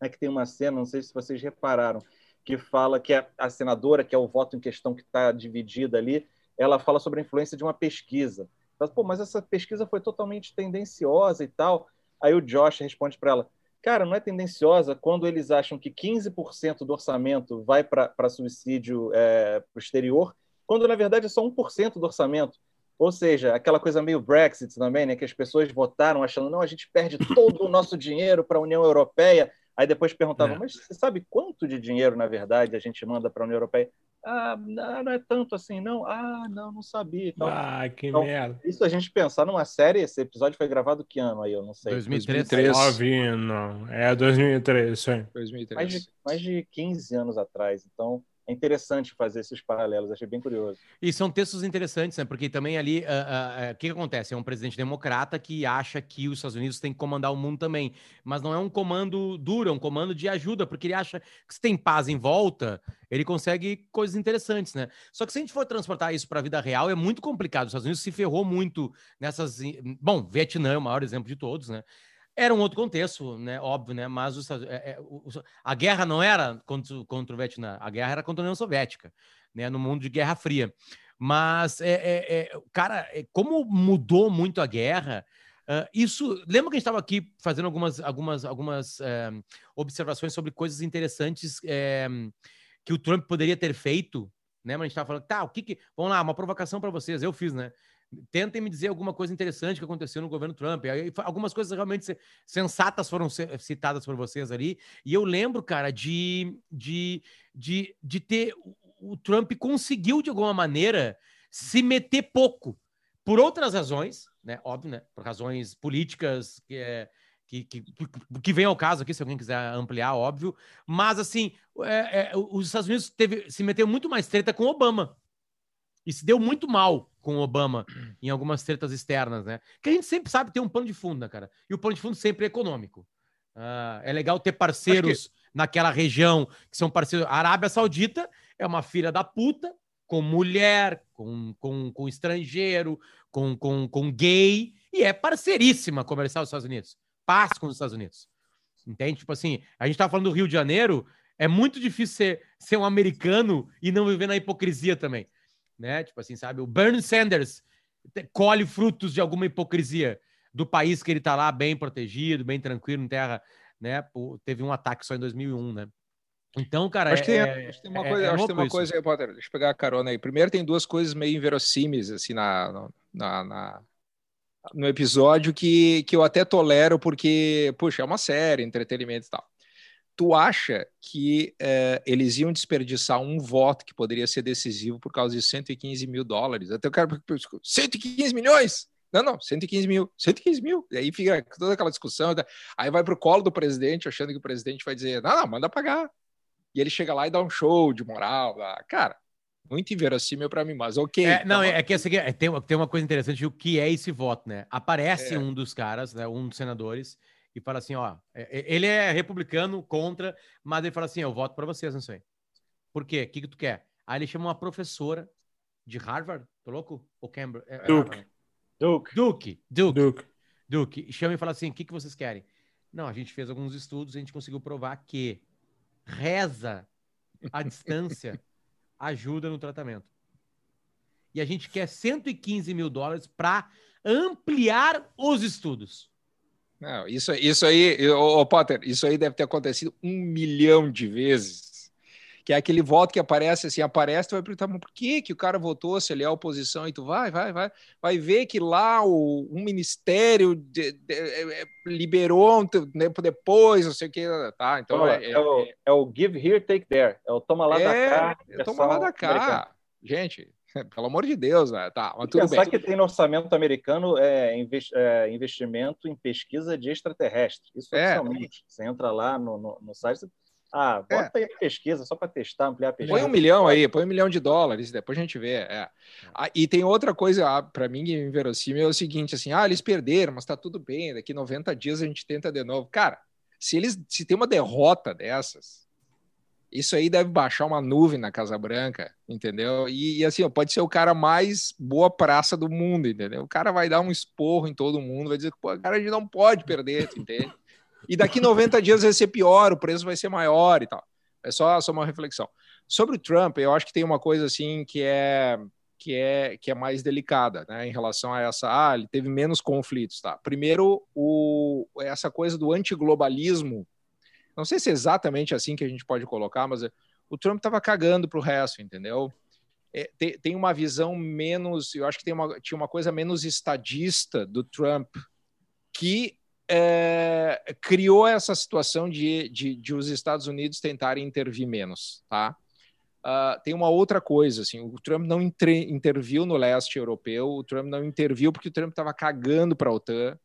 é que tem uma cena, não sei se vocês repararam, que fala que a, a senadora, que é o voto em questão que está dividida ali, ela fala sobre a influência de uma pesquisa. Fala, Pô, mas essa pesquisa foi totalmente tendenciosa e tal. Aí o Josh responde para ela: Cara, não é tendenciosa quando eles acham que 15% do orçamento vai para suicídio é, para o exterior, quando na verdade é só 1% do orçamento. Ou seja, aquela coisa meio Brexit também, né, que as pessoas votaram achando, não, a gente perde todo o nosso dinheiro para a União Europeia. Aí depois perguntavam, é. mas você sabe quanto de dinheiro, na verdade, a gente manda para a União Europeia? Ah, não, é tanto assim, não. Ah, não, não sabia. Então, ah, que então, merda. Isso a gente pensar numa série, esse episódio foi gravado que ano aí? Eu não sei. 2013. 2013. não. É 2013, sim. 2013. Mais de, mais de 15 anos atrás. Então, é interessante fazer esses paralelos, achei bem curioso. E são textos interessantes, né? Porque também ali, o uh, uh, uh, que, que, acontece? É um presidente democrata que acha que os Estados Unidos têm que comandar o mundo também. Mas não é um comando duro, é um comando de ajuda, porque ele acha que se tem paz em volta, ele consegue coisas interessantes, né? Só que se a gente for transportar isso para a vida real, é muito complicado. Os Estados Unidos se ferrou muito nessas. Bom, Vietnã é o maior exemplo de todos, né? Era um outro contexto, né? Óbvio, né? Mas os, é, é, o, a guerra não era contra, contra o Vietnã, a guerra era contra a União Soviética, né? No mundo de Guerra Fria. Mas, é, é, é cara, é, como mudou muito a guerra, uh, isso. Lembra que a gente estava aqui fazendo algumas, algumas, algumas uh, observações sobre coisas interessantes uh, que o Trump poderia ter feito, né? Mas a gente estava falando, tá, o que que. Vamos lá, uma provocação para vocês, eu fiz, né? Tentem me dizer alguma coisa interessante que aconteceu no governo Trump. Algumas coisas realmente sensatas foram citadas por vocês ali. E eu lembro, cara, de, de, de, de ter. O Trump conseguiu, de alguma maneira, se meter pouco. Por outras razões, né? Óbvio, né? Por razões políticas que é. Que, que, que, vem ao caso aqui, se alguém quiser ampliar, óbvio. Mas, assim, é, é, os Estados Unidos teve, se meteu muito mais treta com Obama. E se deu muito mal com o Obama em algumas tretas externas, né? Que a gente sempre sabe ter um pano de fundo, né, cara? E o pano de fundo sempre é econômico. Uh, é legal ter parceiros que... naquela região que são parceiros. A Arábia Saudita é uma filha da puta, com mulher, com, com, com estrangeiro, com, com, com gay, e é parceiríssima comercial dos Estados Unidos. Paz com os Estados Unidos. Entende? Tipo assim, a gente tá falando do Rio de Janeiro, é muito difícil ser, ser um americano e não viver na hipocrisia também né? Tipo assim, sabe? O Bernie Sanders colhe frutos de alguma hipocrisia do país que ele tá lá bem protegido, bem tranquilo, em terra, né? Teve um ataque só em 2001, né? Então, cara, acho que tem, é, acho que tem uma é, coisa, é acho que tem uma coisa aí, Potter, deixa eu pegar a carona aí. Primeiro tem duas coisas meio inverossímeis, assim, na, na, na, no episódio que, que eu até tolero porque, puxa, é uma série, entretenimento e tal tu acha que é, eles iam desperdiçar um voto que poderia ser decisivo por causa de 115 mil dólares? Até eu quero 115 milhões! Não, não, 115 mil, 115 mil. E aí fica toda aquela discussão. Aí vai para o colo do presidente, achando que o presidente vai dizer: não, não, manda pagar. e ele chega lá e dá um show de moral. Lá. Cara, muito inverossímil para mim, mas ok. É, não, tá é, é que é, tem, tem uma coisa interessante, o que é esse voto, né? Aparece É. um dos caras, né, um dos senadores, e fala assim, ó, é- é- ele é republicano, contra, mas ele fala assim, eu voto para vocês nisso aí. Por quê? O que, que tu quer? Aí ele chama uma professora de Harvard, tô louco? Ou Cambridge? É, é Duke. Duke. Duke, Duke, Duke. Duke. E chama e fala assim, o que, que vocês querem? Não, a gente fez alguns estudos e a gente conseguiu provar que reza à distância ajuda no tratamento. E a gente quer 115 mil dólares para ampliar os estudos. Não, isso, isso aí, ô, ô, Potter, isso aí deve ter acontecido um milhão de vezes. Que é aquele voto que aparece assim, aparece, tu vai perguntar, mas por que, que o cara votou se ele é oposição? E tu vai, vai, vai, vai ver que lá o, um ministério de- de- é, é, liberou um tempo depois, não sei o que, tá? Então Toma lá, é, é, o, é o give here, take there. É o toma lá da é, cá. é, toma lá da cá. Gente, pelo amor de Deus, né? Tá, mas tudo Pensar bem. que tem no orçamento americano é, é, investimento em pesquisa de extraterrestre. Isso É. oficialmente. Você entra lá no, no, no site. você- Ah, bota aí a pesquisa só para testar, ampliar a pesquisa. Põe um milhão aí, põe um milhão de dólares, depois a gente vê. é. Ah, e tem outra coisa, para mim, inverossímil, é o seguinte, assim, ah, eles perderam, mas tá tudo bem, daqui 90 dias a gente tenta de novo. Cara, se eles se tem uma derrota dessas, isso aí deve baixar uma nuvem na Casa Branca, entendeu? E, e, assim, pode ser o cara mais boa praça do mundo, entendeu? O cara vai dar um esporro em todo mundo, vai dizer que, pô, cara, a gente não pode perder, entende? E daqui 90 dias vai ser pior, o preço vai ser maior e tal. É só, só uma reflexão. Sobre o Trump, eu acho que tem uma coisa assim que é que é que é mais delicada, né, em relação a essa, ah, ele teve menos conflitos, tá? Primeiro, o essa coisa do antiglobalismo, não sei se é exatamente assim que a gente pode colocar, mas o Trump estava cagando para o resto, entendeu? É, tem, tem uma visão menos, eu acho que tem uma, tinha uma coisa menos estadista do Trump que é, criou essa situação de, de, de, os Estados Unidos tentarem intervir menos, tá? Uh, tem uma outra coisa, assim, o Trump não entre, interviu no leste europeu, o Trump não interviu porque o Trump estava cagando para a OTAN,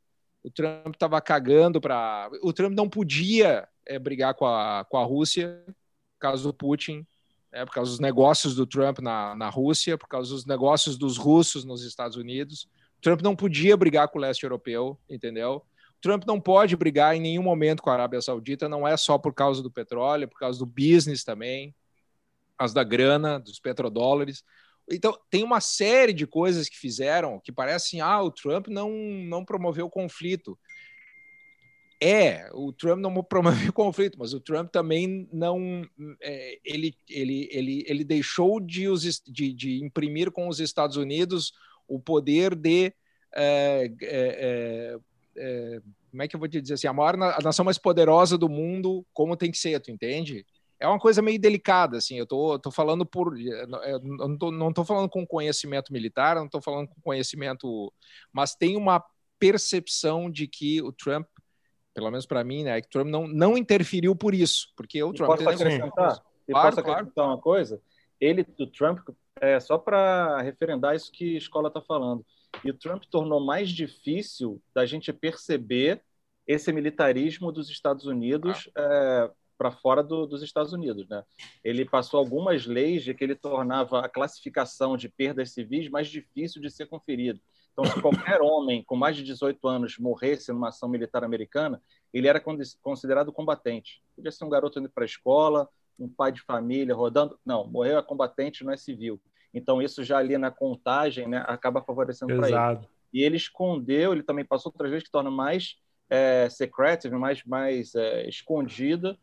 o Trump estava cagando para... O Trump não podia é, brigar com a, com a Rússia por causa do Putin, é, por causa dos negócios do Trump na, na Rússia, por causa dos negócios dos russos nos Estados Unidos. Trump não podia brigar com o leste europeu, entendeu? Trump não pode brigar em nenhum momento com a Arábia Saudita, não é só por causa do petróleo, é por causa do business também, por causa da grana, dos petrodólares. Então, tem uma série de coisas que fizeram que parecem, ah, o Trump não, não promoveu conflito. É, o Trump não promoveu conflito, mas o Trump também não. É, ele, ele, ele, ele deixou de, os, de, de imprimir com os Estados Unidos o poder de. É, é, é, como é que eu vou te dizer assim, a maior a nação mais poderosa do mundo, como tem que ser, tu entende? É uma coisa meio delicada, assim, eu tô, tô falando por, eu não tô, não tô falando com conhecimento militar, não tô falando com conhecimento, mas tem uma percepção de que o Trump, pelo menos para mim, né, que o Trump não, não interferiu por isso, porque o e Trump... Posso acrescentar? E Claro, posso acrescentar claro. uma coisa? Ele, o Trump, é, só para referendar isso que a escola está falando, e o Trump tornou mais difícil da gente perceber esse militarismo dos Estados Unidos ah. é, para fora do, dos Estados Unidos. Né? Ele passou algumas leis de que ele tornava a classificação de perdas civis mais difícil de ser conferido. Então, se qualquer homem com mais de 18 anos morresse numa ação militar americana, ele era considerado combatente. Podia ser um garoto indo para a escola, um pai de família rodando. Não, morreu a combatente, não é civil. Então, isso já ali na contagem né, acaba favorecendo para ele. E ele escondeu, ele também passou outras vezes que torna mais é, secretive, mais, mais é, escondida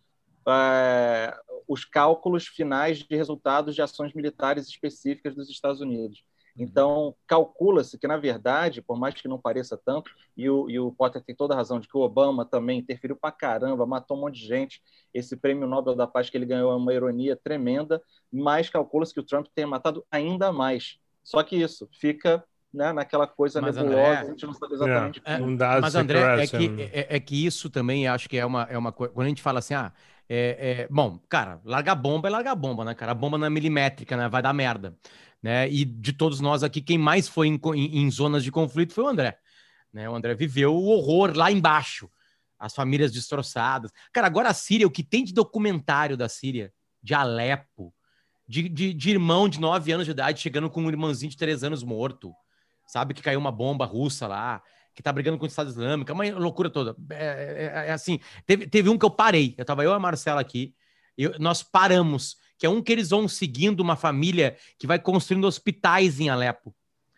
é, os cálculos finais de resultados de ações militares específicas dos Estados Unidos. Então, calcula-se que, na verdade, por mais que não pareça tanto, e o, e o Potter tem toda a razão de que o Obama também interferiu pra caramba, matou um monte de gente. Esse prêmio Nobel da Paz que ele ganhou é uma ironia tremenda, mas calcula-se que o Trump tenha matado ainda mais. Só que isso fica né, naquela coisa mas nebulosa, André, a gente não sabe exatamente é, como. Mas, André, é que, é, é, que isso também acho que é uma, é uma coisa. Quando a gente fala assim, ah, é, é, bom, cara, largar bomba é largar bomba, né, cara? A bomba não é milimétrica, né? Vai dar merda. Né? E de todos nós aqui, quem mais foi em, em, em, zonas de conflito foi o André. Né? O André viveu o horror lá embaixo, as famílias destroçadas. Cara, agora a Síria, o que tem de documentário da Síria, de Alepo, de, de, de irmão de 9 anos de idade chegando com um irmãozinho de 3 anos morto, sabe? Que caiu uma bomba russa lá, que tá brigando com o Estado Islâmico, é uma loucura toda. É, é, é assim, teve, teve um que eu parei, eu tava eu e a Marcela aqui, e nós paramos, que é um que eles vão seguindo uma família que vai construindo hospitais em Alepo.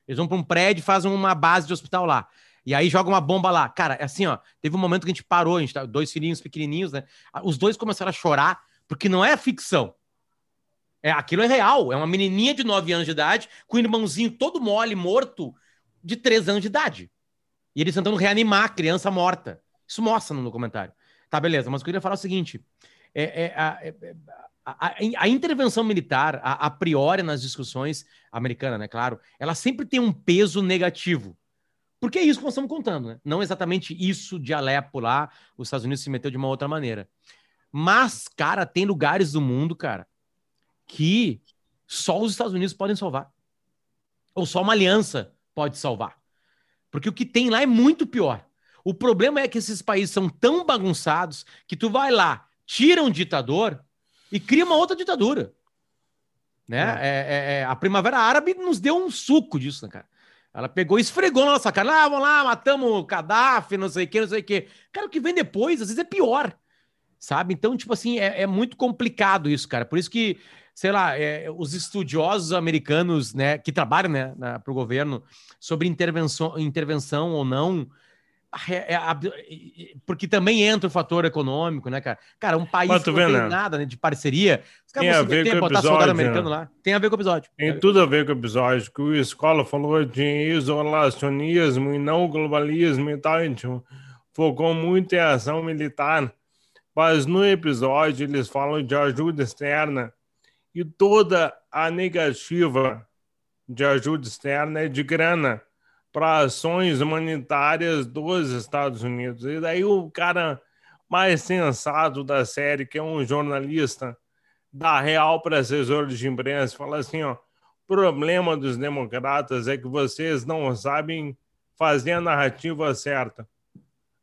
Eles vão para um prédio e fazem uma base de hospital lá. E aí joga uma bomba lá. Cara, é assim, ó, teve um momento que a gente parou, a gente tá, dois filhinhos pequenininhos, né? Os dois começaram a chorar, porque não é ficção. É, aquilo é real. É uma menininha de 9 anos de idade com um irmãozinho todo mole, morto, de 3 anos de idade. E eles tentando reanimar a criança morta. Isso mostra no documentário. Tá, beleza. Mas eu queria falar é o seguinte: é, é, a, é, a, a, intervenção militar, a, a, priori nas discussões americanas, né, claro, ela sempre tem um peso negativo. Porque é isso que nós estamos contando, né? Não exatamente isso de Alepo lá, os Estados Unidos se meteu de uma outra maneira. Mas, cara, tem lugares do mundo, cara, que só os Estados Unidos podem salvar. Ou só uma aliança pode salvar. Porque o que tem lá é muito pior. O problema é que esses países são tão bagunçados que tu vai lá, tira um ditador e cria uma outra ditadura. Né? É. É, é, é, a Primavera Árabe nos deu um suco disso, né, cara? Ela pegou e esfregou na nossa cara. Ah, vamos lá, matamos o Gaddafi, não sei o que, não sei o que. Cara, o que vem depois, às vezes é pior. Sabe? Então, tipo assim, é, é muito complicado isso, cara. Por isso que, sei lá, é, os estudiosos americanos, né, que trabalham, né, para o governo, sobre intervenção, intervenção ou não, porque também entra o fator econômico, né, cara? Cara, um país que não tem né? nada né, de parceria, os caras tem a ver com o episódio, americano né? lá. Tem a ver com o episódio. Tem tudo a ver com o episódio, que o Escola falou de isolacionismo e não globalismo e tal, então focou muito em ação militar, mas no episódio eles falam de ajuda externa e toda a negativa de ajuda externa é de grana para ações humanitárias dos Estados Unidos. E daí o cara mais sensato da série, que é um jornalista da real para assessores de imprensa, fala assim, ó, problema dos democratas é que vocês não sabem fazer a narrativa certa.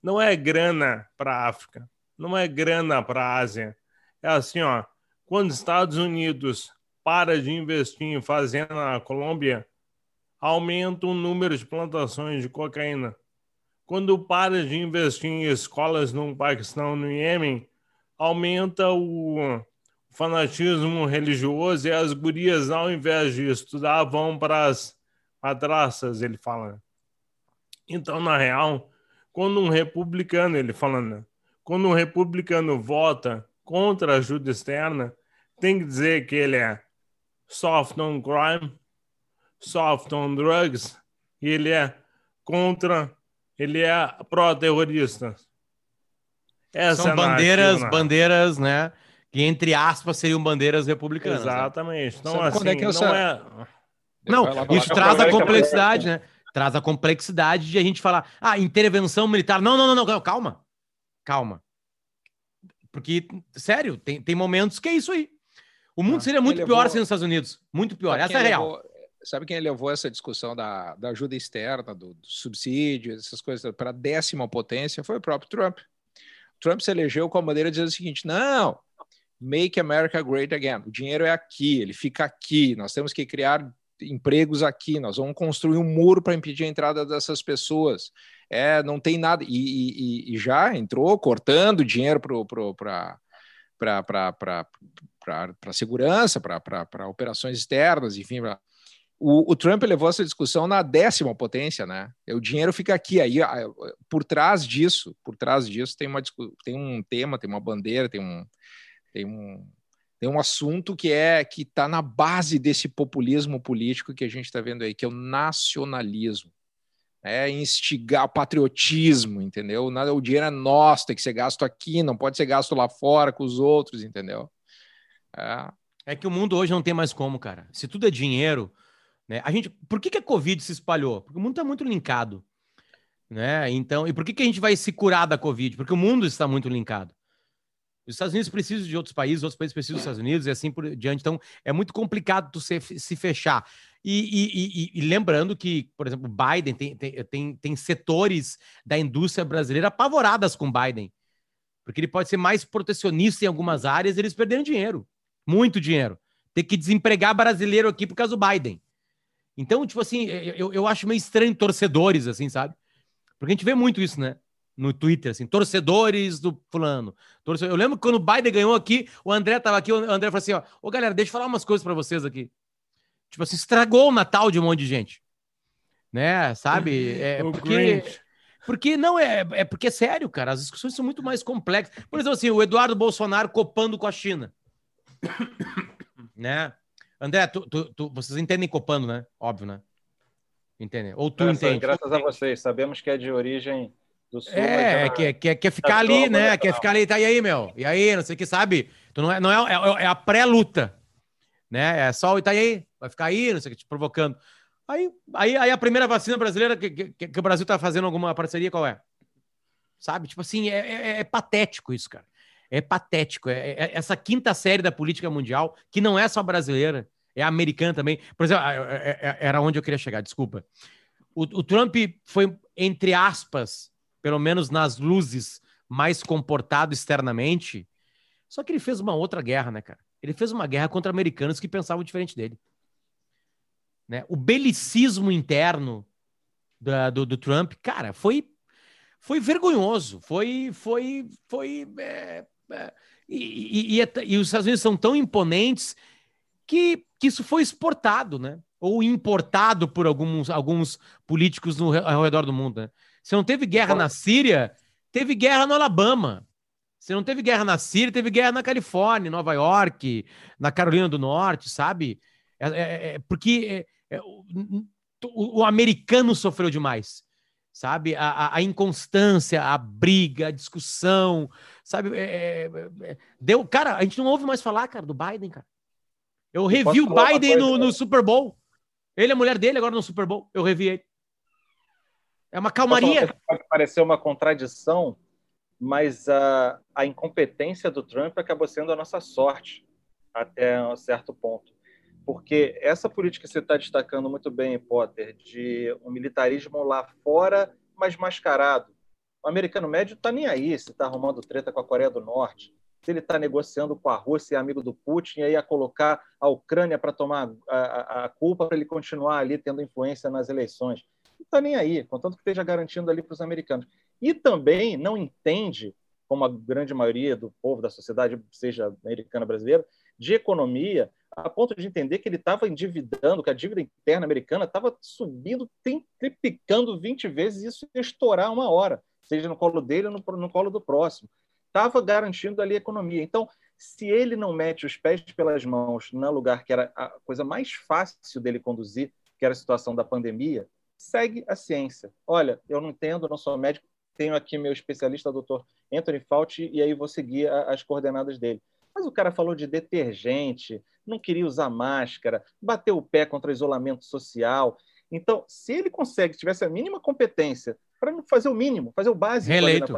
Não é grana para África, não é grana para Ásia. É assim, ó, quando os Estados Unidos para de investir em fazenda na Colômbia, aumenta o número de plantações de cocaína. Quando para de investir em escolas no Paquistão, no Iêmen, aumenta o fanatismo religioso e as gurias, ao invés de estudar, vão para as madraças, ele fala. Então, na real, quando um republicano, ele falando, quando um republicano vota contra a ajuda externa, tem que dizer que ele é soft on crime, soft on drugs e ele é contra, ele é pró-terrorista. São é bandeiras, bandeiras, né? Que entre aspas seriam bandeiras republicanas. Né? Exatamente. Né? Então, Sabe assim, é que não é. Não, isso traz a complexidade, né? Traz a complexidade de a gente falar, ah, intervenção militar. Não, não, não, não, calma. Calma. Porque, sério, tem, tem momentos que é isso aí. O mundo ah, seria muito pior levou... sem os Estados Unidos. Muito pior. Essa é real. Levou sabe quem levou essa discussão da, da ajuda externa, do, do subsídio, essas coisas para décima potência? Foi o próprio Trump. Trump se elegeu com a bandeira dizendo o seguinte: não, make America great again. O dinheiro é aqui, ele fica aqui. Nós temos que criar empregos aqui. Nós vamos construir um muro para impedir a entrada dessas pessoas. É, não tem nada. E, e, e já entrou cortando dinheiro para para segurança, para operações externas, enfim, pra, o, o, Trump levou essa discussão na décima potência, né? O dinheiro fica aqui. Aí, por trás disso, por trás disso, tem, uma, tem um tema, tem uma bandeira, tem um, tem um, tem um assunto que é que está na base desse populismo político que a gente está vendo aí, que é o nacionalismo. É instigar patriotismo, entendeu? O dinheiro é nosso, tem que ser gasto aqui, não pode ser gasto lá fora com os outros, entendeu? É. é que o mundo hoje não tem mais como, cara. Se tudo é dinheiro, né? A gente, por que, que a Covid se espalhou? Porque o mundo está muito linkado. Né? Então, e por que, que a gente vai se curar da Covid? Porque o mundo está muito linkado. Os Estados Unidos precisam de outros países, outros países precisam dos Estados Unidos e assim por diante. Então, é muito complicado tu se, se fechar. E, e, e, e, lembrando que, por exemplo, Biden tem, tem, tem, setores da indústria brasileira apavoradas com Biden. Porque ele pode ser mais protecionista em algumas áreas e eles perderam dinheiro. Muito dinheiro. Ter que desempregar brasileiro aqui por causa do Biden. Então, tipo assim, eu, eu acho meio estranho torcedores, assim, sabe? Porque a gente vê muito isso, né? No Twitter, assim, torcedores do fulano. Torcedor... Eu lembro que quando o Biden ganhou aqui, o André tava aqui, o André falou assim: ó, ô galera, deixa eu falar umas coisas para vocês aqui. Tipo assim, estragou o Natal de um monte de gente. Né? Sabe? É, porque. Porque não é, é porque é sério, cara. As discussões são muito mais complexas. Por exemplo, assim, o Eduardo Bolsonaro copando com a China. né? André, tu, tu, tu, vocês entendem copando, né? Óbvio, né? Entendem? Ou tu graças, entende? Graças a vocês. Sabemos que é de origem do sul. É, quer, quer, quer ficar ali, né? Quer ficar ali, tá e aí, meu? E aí, não sei o que, sabe? Tu não é, não é, é, é a pré-luta, né? É só o Itaí, vai ficar aí, não sei o que, te provocando. Aí, aí, aí a primeira vacina brasileira que, que, que o Brasil tá fazendo alguma parceria, qual é? Sabe? Tipo assim, é, é, é patético isso, cara. É patético. É, é, essa quinta série da política mundial, que não é só brasileira, é americana também. Por exemplo, é, é, era onde eu queria chegar, desculpa. O, o Trump foi, entre aspas, pelo menos nas luzes, mais comportado externamente. Só que ele fez uma outra guerra, né, cara? Ele fez uma guerra contra americanos que pensavam diferente dele. Né? O belicismo interno da, do, do, Trump, cara, foi, foi vergonhoso. Foi. foi, foi é, é, e, e, e, e, os Estados Unidos são tão imponentes que, que isso foi exportado, né? Ou importado por alguns, alguns políticos no, ao redor do mundo. Né? Você não teve guerra na Síria, teve guerra no Alabama. Você não teve guerra na Síria, teve guerra na Califórnia, Nova York, na Carolina do Norte, sabe? É, é, é porque é, o, o, americano sofreu demais, sabe? A, a, a, inconstância, a briga, a discussão, sabe? É, é, é, deu, cara, a gente não ouve mais falar, cara, do Biden, cara. Eu revi o Biden no, no, Super Bowl. Ele é a mulher dele agora no Super Bowl. Eu revi ele. É uma calmaria. Pode parecer uma contradição, mas a, a incompetência do Trump acabou sendo a nossa sorte até um certo ponto porque essa política que você está destacando muito bem, Potter, de um militarismo lá fora, mas mascarado. O americano médio está nem aí se está arrumando treta com a Coreia do Norte, se ele está negociando com a Rússia, amigo do Putin, e aí a colocar a Ucrânia para tomar a, a, a culpa para ele continuar ali tendo influência nas eleições. Não está nem aí, contanto que esteja garantindo ali para os americanos. E também não entende, como a grande maioria do povo da sociedade, seja americana brasileira, de economia, a ponto de entender que ele estava endividando, que a dívida interna americana estava subindo, triplicando 20 vezes, e isso ia estourar uma hora, seja no colo dele ou no, no colo do próximo. Estava garantindo ali a economia. Então, se ele não mete os pés pelas mãos no lugar que era a coisa mais fácil dele conduzir, que era a situação da pandemia, segue a ciência. Olha, eu não entendo, não sou médico, tenho aqui meu especialista, doutor Anthony Fauci, e aí vou seguir as coordenadas dele. Mas o cara falou de detergente, não queria usar máscara, bateu o pé contra isolamento social. Então, se ele consegue, tivesse a mínima competência para fazer o mínimo, fazer o básico, reeleito.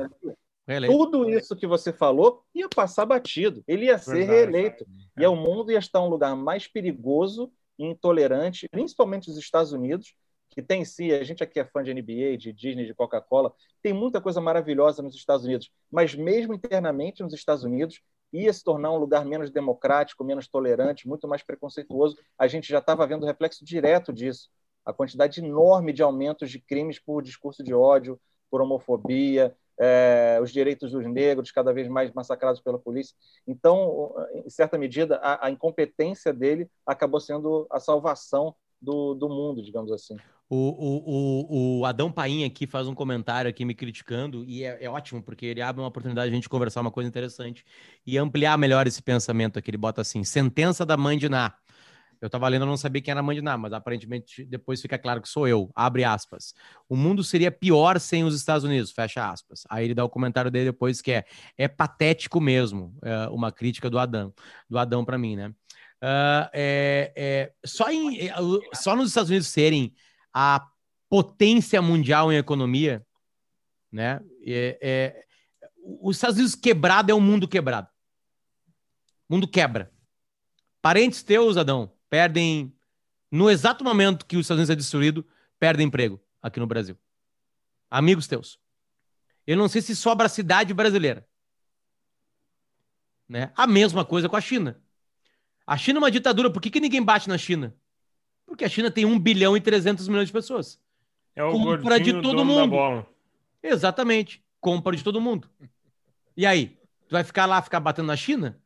reeleito. tudo isso que você falou ia passar batido. Ele ia ser Verdade. reeleito. É. E o mundo ia estar um lugar mais perigoso e intolerante, principalmente os Estados Unidos, que tem em si, a gente aqui é fã de NBA, de Disney, de Coca-Cola, tem muita coisa maravilhosa nos Estados Unidos, mas mesmo internamente nos Estados Unidos, ia se tornar um lugar menos democrático, menos tolerante, muito mais preconceituoso. A gente já estava vendo o reflexo direto disso. A quantidade enorme de aumentos de crimes por discurso de ódio, por homofobia, é, os direitos dos negros cada vez mais massacrados pela polícia. Então, em certa medida, a, a incompetência dele acabou sendo a salvação do, do mundo, digamos assim. O, o, o, o, Adão Paim aqui faz um comentário aqui me criticando, e é, é, ótimo, porque ele abre uma oportunidade de a gente conversar uma coisa interessante e ampliar melhor esse pensamento aqui. Ele bota assim: sentença da mãe de Ná. Eu estava lendo, eu não sabia quem era a mãe de Ná, mas aparentemente depois fica claro que sou eu. Abre aspas. O mundo seria pior sem os Estados Unidos, fecha aspas. Aí ele dá o comentário dele depois que é: é patético mesmo, é uma crítica do Adão, do Adão para mim, né? Uh, é, é, só, em, é, só nos Estados Unidos serem a potência mundial em economia, né? É, é, os Estados Unidos quebrado é um mundo quebrado. Mundo quebra. Parentes teus, Adão, perdem no exato momento que os Estados Unidos é destruído, perdem emprego aqui no Brasil. Amigos teus. Eu não sei se sobra a cidade brasileira. Né? A mesma coisa com a China. A China é uma ditadura. Por que, que ninguém bate na China? Porque a China tem 1 bilhão e 300 milhões de pessoas. É o Compra de todo mundo. Exatamente. Compra de todo mundo. E aí? Tu vai ficar lá, ficar batendo na China?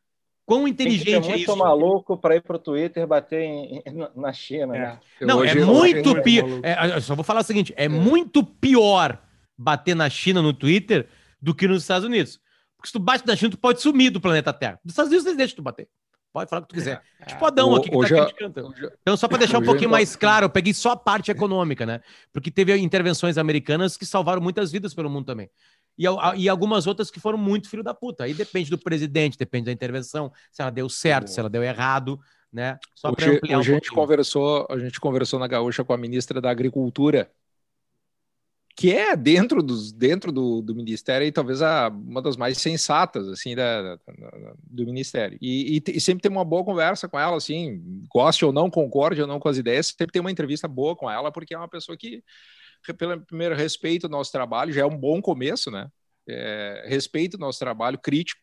Quão inteligente é muito isso? maluco para ir pro Twitter bater em- na China, É. né? Não, é muito hoje- pior. É, eu só vou falar o seguinte: é, muito pior bater na China no Twitter do que nos Estados Unidos. Porque se tu bate na China, tu pode sumir do planeta Terra. Nos Estados Unidos, eles deixam tu bater. Pode falar o que tu quiser. Tipo Adão O- aqui que hoje tá a- criticando. hoje- Então, só para deixar um pouquinho mais claro, eu peguei só a parte econômica, né? Porque teve intervenções americanas que salvaram muitas vidas pelo mundo também. E, e algumas outras que foram muito filho da puta. Aí depende do presidente, depende da intervenção, se ela deu certo, se ela deu errado, né? Só para Hoje, ampliar um a gente conversou, a gente conversou na Gaúcha com a ministra da Agricultura, que é dentro dos dentro do, do ministério e talvez a, uma das mais sensatas assim da, da- do ministério. E, e e sempre tem uma boa conversa com ela, assim, goste ou não, concorde ou não com as ideias, sempre tem uma entrevista boa com ela, porque é uma pessoa que, primeiro, respeita o nosso trabalho, já é um bom começo, né? É, o nosso trabalho crítico.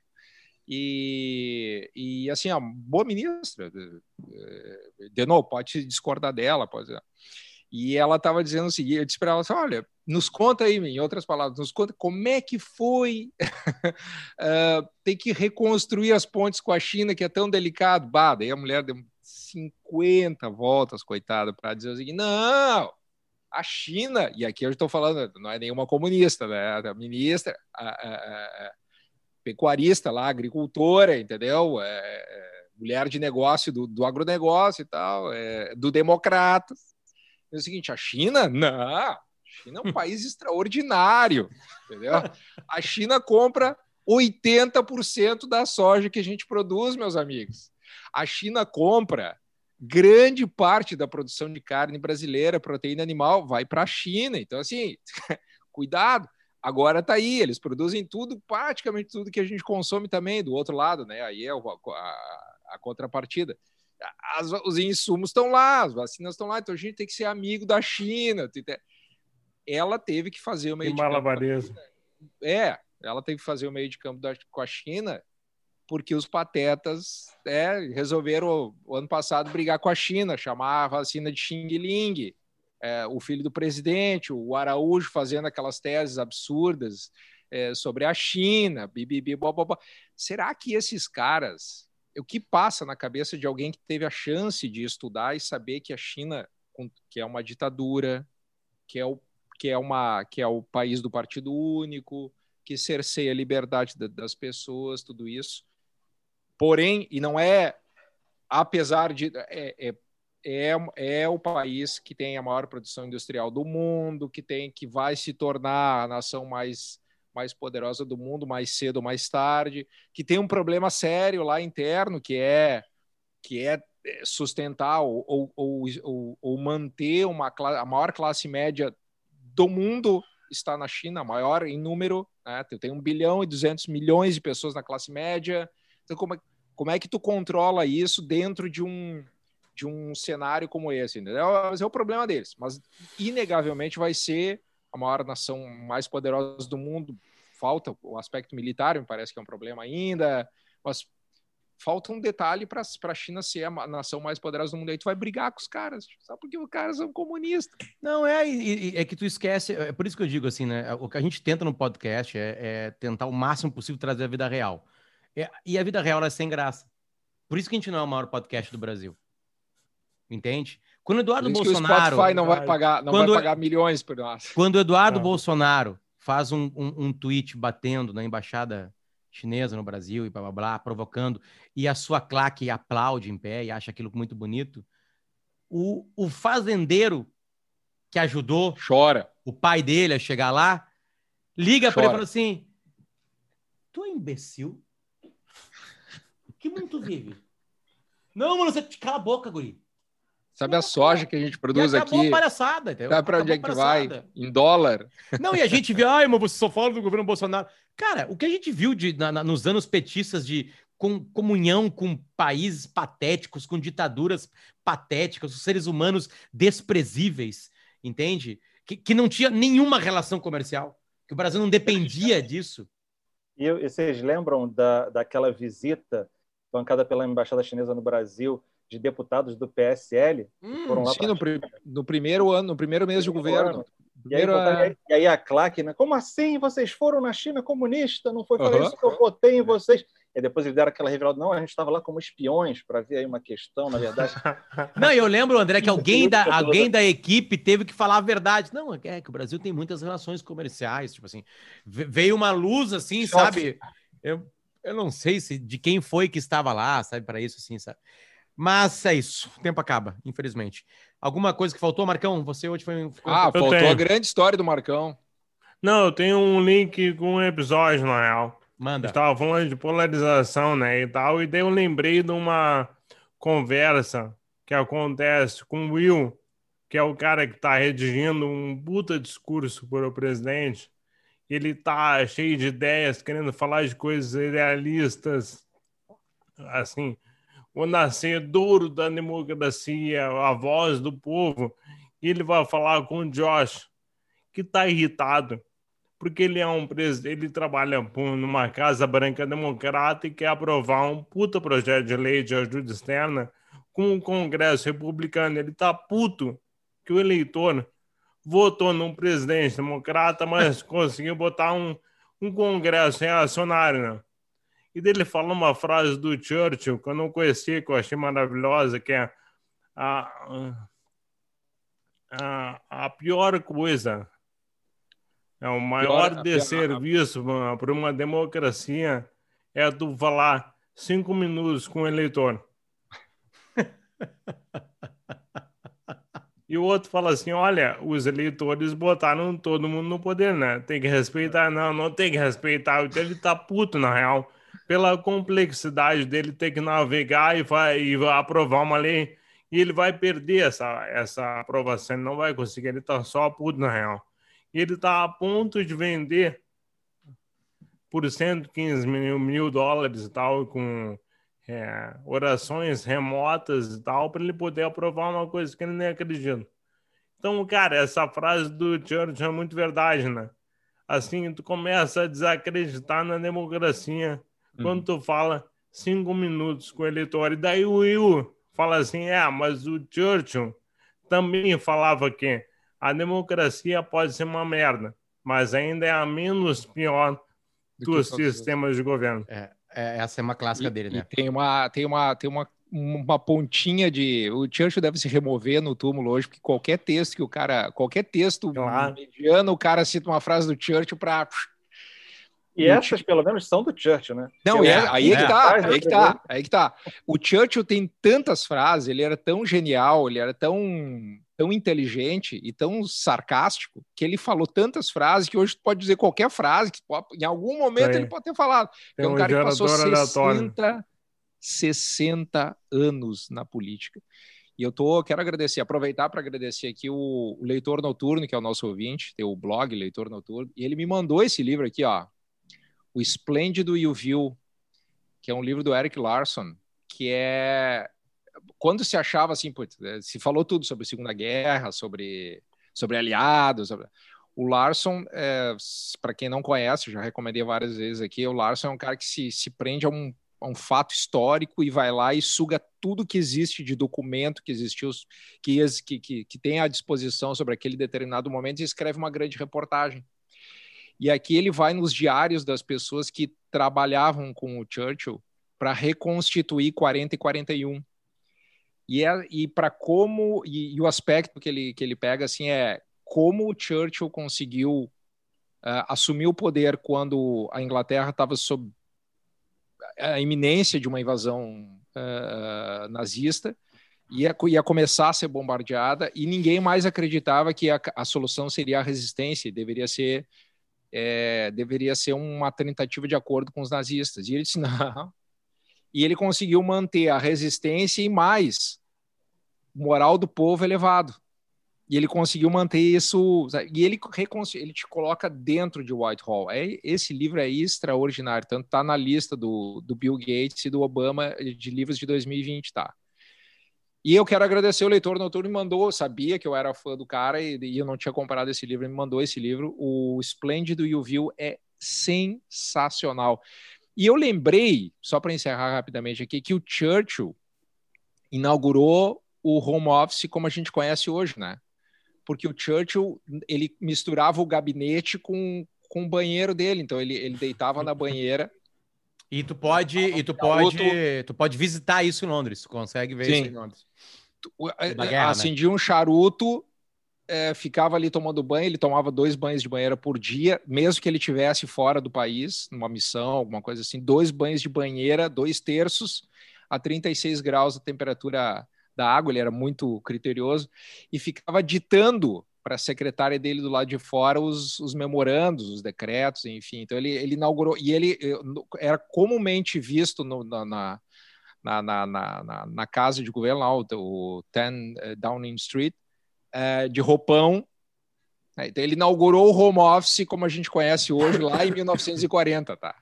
E, e assim, a boa ministra, eh, de novo, pode discordar dela, pode E ela estava dizendo o seguinte: eu disse para ela assim, olha, nos conta aí, em outras palavras, nos conta como é que foi uh, ter que reconstruir as pontes com a China, que é tão delicado. Bah, daí a mulher deu 50 voltas, coitada, para dizer o seguinte: não, a China, e aqui eu estou falando, não é nenhuma comunista, né? A ministra, a, a, a pecuarista lá, agricultora, entendeu? É, é, mulher de negócio do, do agronegócio e tal, é, do democrata. É o seguinte, a China? Não, a China é um país extraordinário, entendeu? A China compra 80% da soja que a gente produz, meus amigos. A China compra grande parte da produção de carne brasileira, proteína animal, vai para a China. Então, assim, cuidado. Agora tá aí, eles produzem tudo, praticamente tudo que a gente consome também, do outro lado, né? Aí é a, a, a contrapartida. As, os insumos estão lá, as vacinas estão lá, então a gente tem que ser amigo da China. Ela teve que fazer o meio de campo. É, ela teve que fazer o meio de campo da, com a China, porque os patetas é, resolveram, o ano passado, brigar com a China, chamar a vacina de Xing Ling é, o filho do presidente, o Araújo fazendo aquelas teses absurdas é, sobre a China, bibibi, bobobó. Será que esses caras, o que passa na cabeça de alguém que teve a chance de estudar e saber que a China, que é uma ditadura, que é o, que é uma, que é o país do Partido Único, que cerceia a liberdade das pessoas, tudo isso. Porém, e não é, apesar de é, é é, é o país que tem a maior produção industrial do mundo, que tem que vai se tornar a nação mais mais poderosa do mundo mais cedo ou mais tarde, que tem um problema sério lá interno que é que é sustentar ou, ou, ou, ou manter uma a maior classe média do mundo está na China, maior em número, né? tem 1 bilhão e 200 milhões de pessoas na classe média. Então, como é, como é que tu controla isso dentro de um de um cenário como esse, entendeu? Mas é o problema deles. Mas, inegavelmente, vai ser a maior nação mais poderosa do mundo. Falta o aspecto militar, me parece que é um problema ainda, mas falta um detalhe para a China ser a nação mais poderosa do mundo. Aí tu vai brigar com os caras, só porque os caras são comunistas. Não, é, é que tu esquece, é por isso que eu digo assim, né? O que a gente tenta no podcast é, é tentar o máximo possível trazer a vida real. É, e a vida real é sem graça. Por isso que a gente não é o maior podcast do Brasil. Entende? Quando o Eduardo Bolsonaro. o Spotify não vai pagar, não quando, vai pagar milhões por nós. Quando o Eduardo ah. Bolsonaro faz um, um, um, tweet batendo na embaixada chinesa no Brasil e blá blá blá, provocando, e a sua claque aplaude em pé e acha aquilo muito bonito, o, o fazendeiro que ajudou chora o pai dele a chegar lá, liga para ele e fala assim: Tu é imbecil? Que mundo tu vive? Não, mano, você cala a boca, guri. Sabe a soja que a gente produz e aqui? A palhaçada, entendeu? Sabe para onde é que vai? Em dólar. Não, e a gente vê, ai, mas você só fala do governo Bolsonaro. Cara, o que a gente viu de, na, na, nos anos petistas de com, comunhão com países patéticos, com ditaduras patéticas, os seres humanos desprezíveis, entende? Que, que não tinha nenhuma relação comercial, que o Brasil não dependia disso. E, e vocês lembram da, daquela visita bancada pela Embaixada Chinesa no Brasil, de deputados do PSL, hum, foram lá sim, no, pr no, primeiro ano, no primeiro mês de governo. E aí, e aí, a claque, né? Como assim vocês foram na China comunista? Não foi para uhum. isso que eu votei em vocês. E depois eles deram aquela revelada, não, a gente estava lá como espiões para ver aí uma questão, na verdade. não, eu lembro, André, que alguém da, alguém da equipe teve que falar a verdade. Não, é que o Brasil tem muitas relações comerciais, tipo assim, veio uma luz assim, sabe? Eu, eu não sei se de quem foi que estava lá, sabe, para isso assim, sabe? Mas é isso, o tempo acaba, infelizmente. Alguma coisa que faltou, Marcão? Você hoje foi. Ficou... Ah, faltou tenho. a grande história do Marcão. Não, eu tenho um link com um episódio, na real. Manda. Estava falando de polarização, né, e tal, e daí eu lembrei de uma conversa que acontece com o Will, que é o cara que está redigindo um puta discurso para o presidente. Ele tá cheio de ideias, querendo falar de coisas idealistas, assim, o nascedouro da democracia, a voz do povo, ele vai falar com o Josh, que está irritado, porque ele é um presidente, ele trabalha numa Casa Branca Democrata e quer aprovar um puta projeto de lei de ajuda externa com o Congresso Republicano. Ele está puto que o eleitor votou num presidente democrata, mas conseguiu botar um, um Congresso reacionário, né? E dele fala uma frase do Churchill que eu não conhecia, que eu achei maravilhosa, que é a, a, a pior coisa, é o maior pior, desserviço para uma democracia é tu falar cinco minutos com o eleitor. E o outro fala assim: olha, os eleitores botaram todo mundo no poder, né? Tem que respeitar. Não, não tem que respeitar. Ele tá puto, na real pela complexidade dele ter que navegar e, vai, e aprovar uma lei. E ele vai perder essa, essa aprovação, ele não vai conseguir, ele está só puto na real. E ele está a ponto de vender por 115 mil, mil dólares e tal, com é, orações remotas e tal, para ele poder aprovar uma coisa que ele nem acredita. Então, cara, essa frase do Churchill é muito verdade, né? Assim, tu começa a desacreditar na democracia quando tu fala cinco minutos com o eleitor. E daí o Will fala assim: é, mas o Churchill também falava que a democracia pode ser uma merda, mas ainda é a menos pior do dos sistemas de governo. É, é, essa é uma clássica e, dele, né? tem uma, tem uma, tem uma, uma pontinha de. O Churchill deve se remover no túmulo hoje, porque qualquer texto que o cara. Qualquer texto claro. mediano, o cara cita uma frase do Churchill para e essas, pelo menos, são do Churchill, né? Não, é, aí, é que tá, aí que tá, aí que tá. O Churchill tem tantas frases, ele era tão genial, ele era tão, tão inteligente e tão sarcástico, que ele falou tantas frases que hoje tu pode dizer qualquer frase, que pode, em algum momento ele pode ter falado. Tem é um, um cara que passou 60, 60 anos na política. E eu tô, quero agradecer, aproveitar para agradecer aqui o, o Leitor Noturno, que é o nosso ouvinte, tem o blog Leitor Noturno, e ele me mandou esse livro aqui, ó, o Esplêndido e o Vil, que é um livro do Eric Larson, que é quando se achava assim, putz, é, se falou tudo sobre a Segunda Guerra, sobre sobre aliados, sobre... o Larson, é, para quem não conhece, já recomendei várias vezes aqui, o Larson é um cara que se, se prende a um, a um fato histórico e vai lá e suga tudo que existe de documento que existiu, que, que, que tem à disposição sobre aquele determinado momento e escreve uma grande reportagem. E aqui ele vai nos diários das pessoas que trabalhavam com o Churchill para reconstituir 40 e 41. E, é, e para como e, e, o aspecto que ele, que ele pega assim é como o Churchill conseguiu uh, assumir o poder quando a Inglaterra estava sob a iminência de uma invasão uh, nazista ia, ia começar a ser bombardeada e ninguém mais acreditava que a, a solução seria a resistência, deveria ser é, deveria ser uma tentativa de acordo com os nazistas. E ele disse: não. E ele conseguiu manter a resistência e mais moral do povo elevado. E ele conseguiu manter isso. E ele, ele te coloca dentro de Whitehall. É, esse livro é extraordinário. Tanto está na lista do, do Bill Gates e do Obama de livros de 2020, tá? E eu quero agradecer o leitor noturno, me mandou, sabia que eu era fã do cara e, e eu não tinha comprado esse livro, ele me mandou esse livro. O Esplêndido e o é sensacional. E eu lembrei, só para encerrar rapidamente aqui, que o Churchill inaugurou o home office como a gente conhece hoje, né? Porque o Churchill ele misturava o gabinete com, com o banheiro dele, então ele, ele deitava na banheira. E tu pode, e tu pode, tu pode visitar isso em Londres, tu consegue ver Sim. isso em Londres. Guerra, acendia né? um charuto, é, ficava ali tomando banho, ele tomava dois banhos de banheira por dia, mesmo que ele tivesse fora do país, numa missão, alguma coisa assim, dois banhos de banheira, dois terços, a 36 graus a temperatura da água, ele era muito criterioso, e ficava ditando para a secretária dele do lado de fora os, os memorandos, os decretos, enfim. Então ele, ele inaugurou, e ele era comumente visto no, na, na na, na, casa de governo, lá, o, 10 eh, Downing Street, é, de roupão. Né? Então, ele inaugurou o home office como a gente conhece hoje, lá em 1940, tá?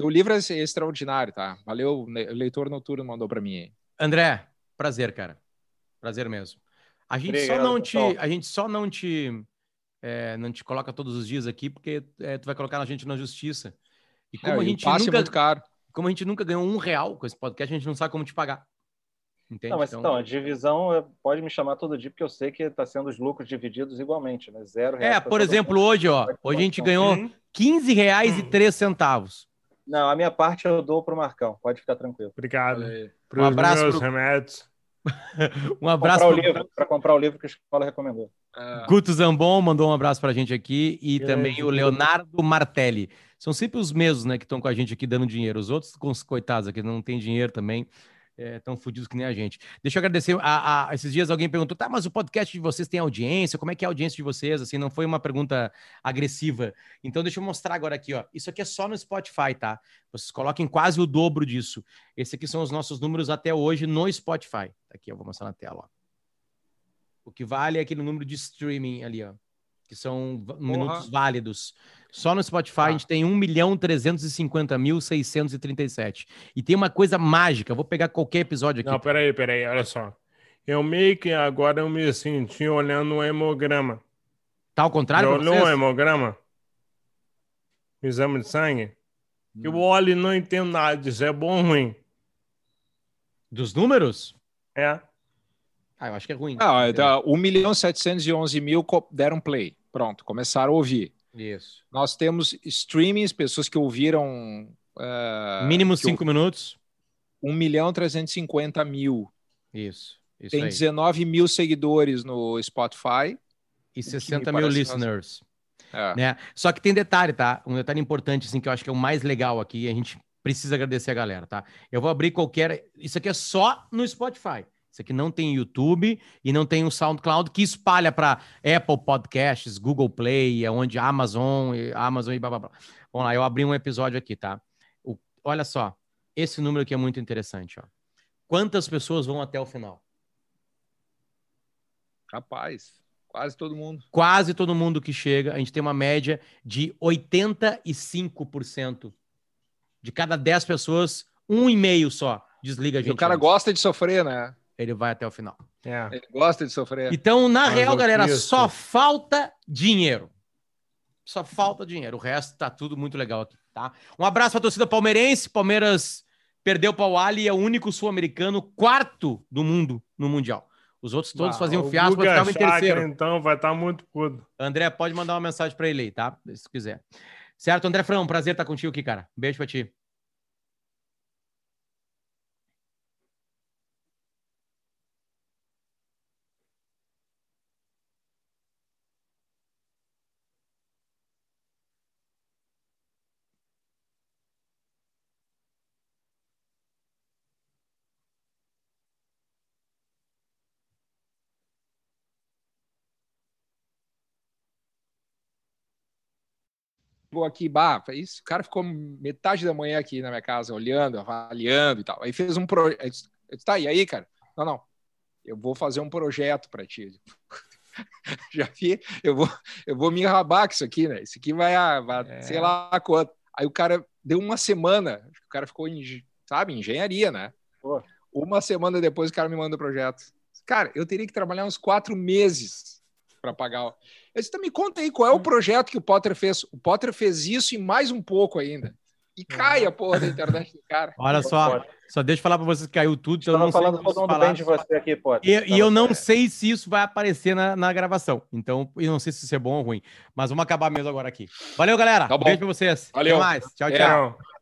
O livro é extraordinário, tá? Valeu, o leitor noturno mandou para mim. André, prazer, cara. Prazer mesmo. A gente Obrigado, só não te, a gente só não te, é, não te coloca todos os dias aqui porque é, tu vai colocar a gente na justiça. E como é, a gente nunca, é muito caro. como a gente nunca ganhou um real com esse podcast, a gente não sabe como te pagar. Entende? Não, mas então, então, a divisão é, pode me chamar todo dia, porque eu sei que está sendo os lucros divididos igualmente, né? Zero É, por exemplo, hoje, ó, hoje a gente ganhou 15 reais e 3 centavos. Não, a minha parte eu dou para o Marcão, pode ficar tranquilo. Obrigado. Um abraço meus pro... remédios. um abraço para comprar o livro que a escola recomendou. Uh... Guto Zambon mandou um abraço para a gente aqui e também o Leonardo Martelli. São sempre os mesmos, né, que estão com a gente aqui dando dinheiro. Os outros, coitados aqui, não tem dinheiro também é, tão fodidos que nem a gente. Deixa eu agradecer. A, a, esses dias alguém perguntou, tá, mas o podcast de vocês tem audiência? Como é que é a audiência de vocês? Assim, não foi uma pergunta agressiva. Então, deixa eu mostrar agora aqui, ó. Isso aqui é só no Spotify, tá? Vocês coloquem quase o dobro disso. Esse aqui são os nossos números até hoje no Spotify. Tá aqui, eu vou mostrar na tela, ó. O que vale é aquele número de streaming ali, ó. Que são Porra. minutos válidos. Só no Spotify ah. a gente tem 1 milhão 350 mil 637. E tem uma coisa mágica, eu vou pegar qualquer episódio aqui. Não, peraí, peraí, olha só. Eu meio que agora eu me senti olhando um hemograma. Tá ao contrário? Já olhou um hemograma? Exame de sangue? Hum. Eu olho e não entendo nada disso, é bom ou ruim? Dos números? É. Ah, eu acho que é ruim. Ah, tá, 1 milhão 711 mil deram play. Pronto, começaram a ouvir. Isso. Nós temos streamings, pessoas que ouviram. Uh, Mínimo 5 minutos. 1 milhão 350 mil. Isso. isso Tem aí. 19 mil seguidores no Spotify. E 60 mil listeners. É. Né? Só que tem detalhe, tá? Um detalhe importante, assim, que eu acho que é o mais legal aqui. A gente precisa agradecer a galera, tá? Eu vou abrir qualquer. Isso aqui é só no Spotify. Isso aqui não tem YouTube e não tem o SoundCloud que espalha para Apple Podcasts, Google Play, é onde Amazon, Amazon e blá, blá, blá. Vamos lá, eu abri um episódio aqui, tá? O, olha só, esse número aqui é muito interessante, ó. Quantas pessoas vão até o final? Rapaz, quase todo mundo. Quase todo mundo que chega. A gente tem uma média de 85%. De cada 10 pessoas, um e meio só desliga a gente. E o cara antes. gosta de sofrer, né? Ele vai até o final. É. Ele gosta de sofrer. Então, na Mas real, galera, só falta dinheiro. Só falta dinheiro. O resto tá tudo muito legal aqui, tá? Um abraço pra torcida palmeirense. Palmeiras perdeu para o Ali, é o único sul-americano, quarto do mundo no Mundial. Os outros todos ah, faziam fiasco, mas ficavam em terceiro. Então, vai estar tá muito puto. André, pode mandar uma mensagem para ele aí, tá? Se quiser. Certo, André Frão, prazer estar contigo aqui, cara. Beijo pra ti. Chegou aqui, bah, isso, o cara ficou metade da manhã aqui na minha casa, olhando, avaliando e tal. Aí fez um projeto. Tá, e aí, cara? Não, não, eu vou fazer um projeto para ti. Já vi, eu vou, eu vou me enrabar com isso aqui, né? Isso aqui vai, vai é. sei lá quanto. Aí o cara deu uma semana, o cara ficou em, sabe, engenharia, né? Pô. Uma semana depois o cara me manda o projeto. Cara, eu teria que trabalhar uns quatro meses para pagar. Eu disse, me conta aí, qual é o projeto que o Potter fez? O Potter fez isso e mais um pouco ainda. e cai a porra da internet do cara. Olha só, só deixa eu falar para vocês que caiu tudo. Então eu Estava não sei falando se todo isso mundo falar- bem de você aqui, Potter. E, e eu não falando. sei se isso vai aparecer na, na gravação. Então, eu não sei se isso é bom ou ruim. Mas vamos acabar mesmo agora aqui. Valeu, galera. Tá bom. Beijo pra vocês. Valeu. Até mais. Tchau, É. tchau. Tchau.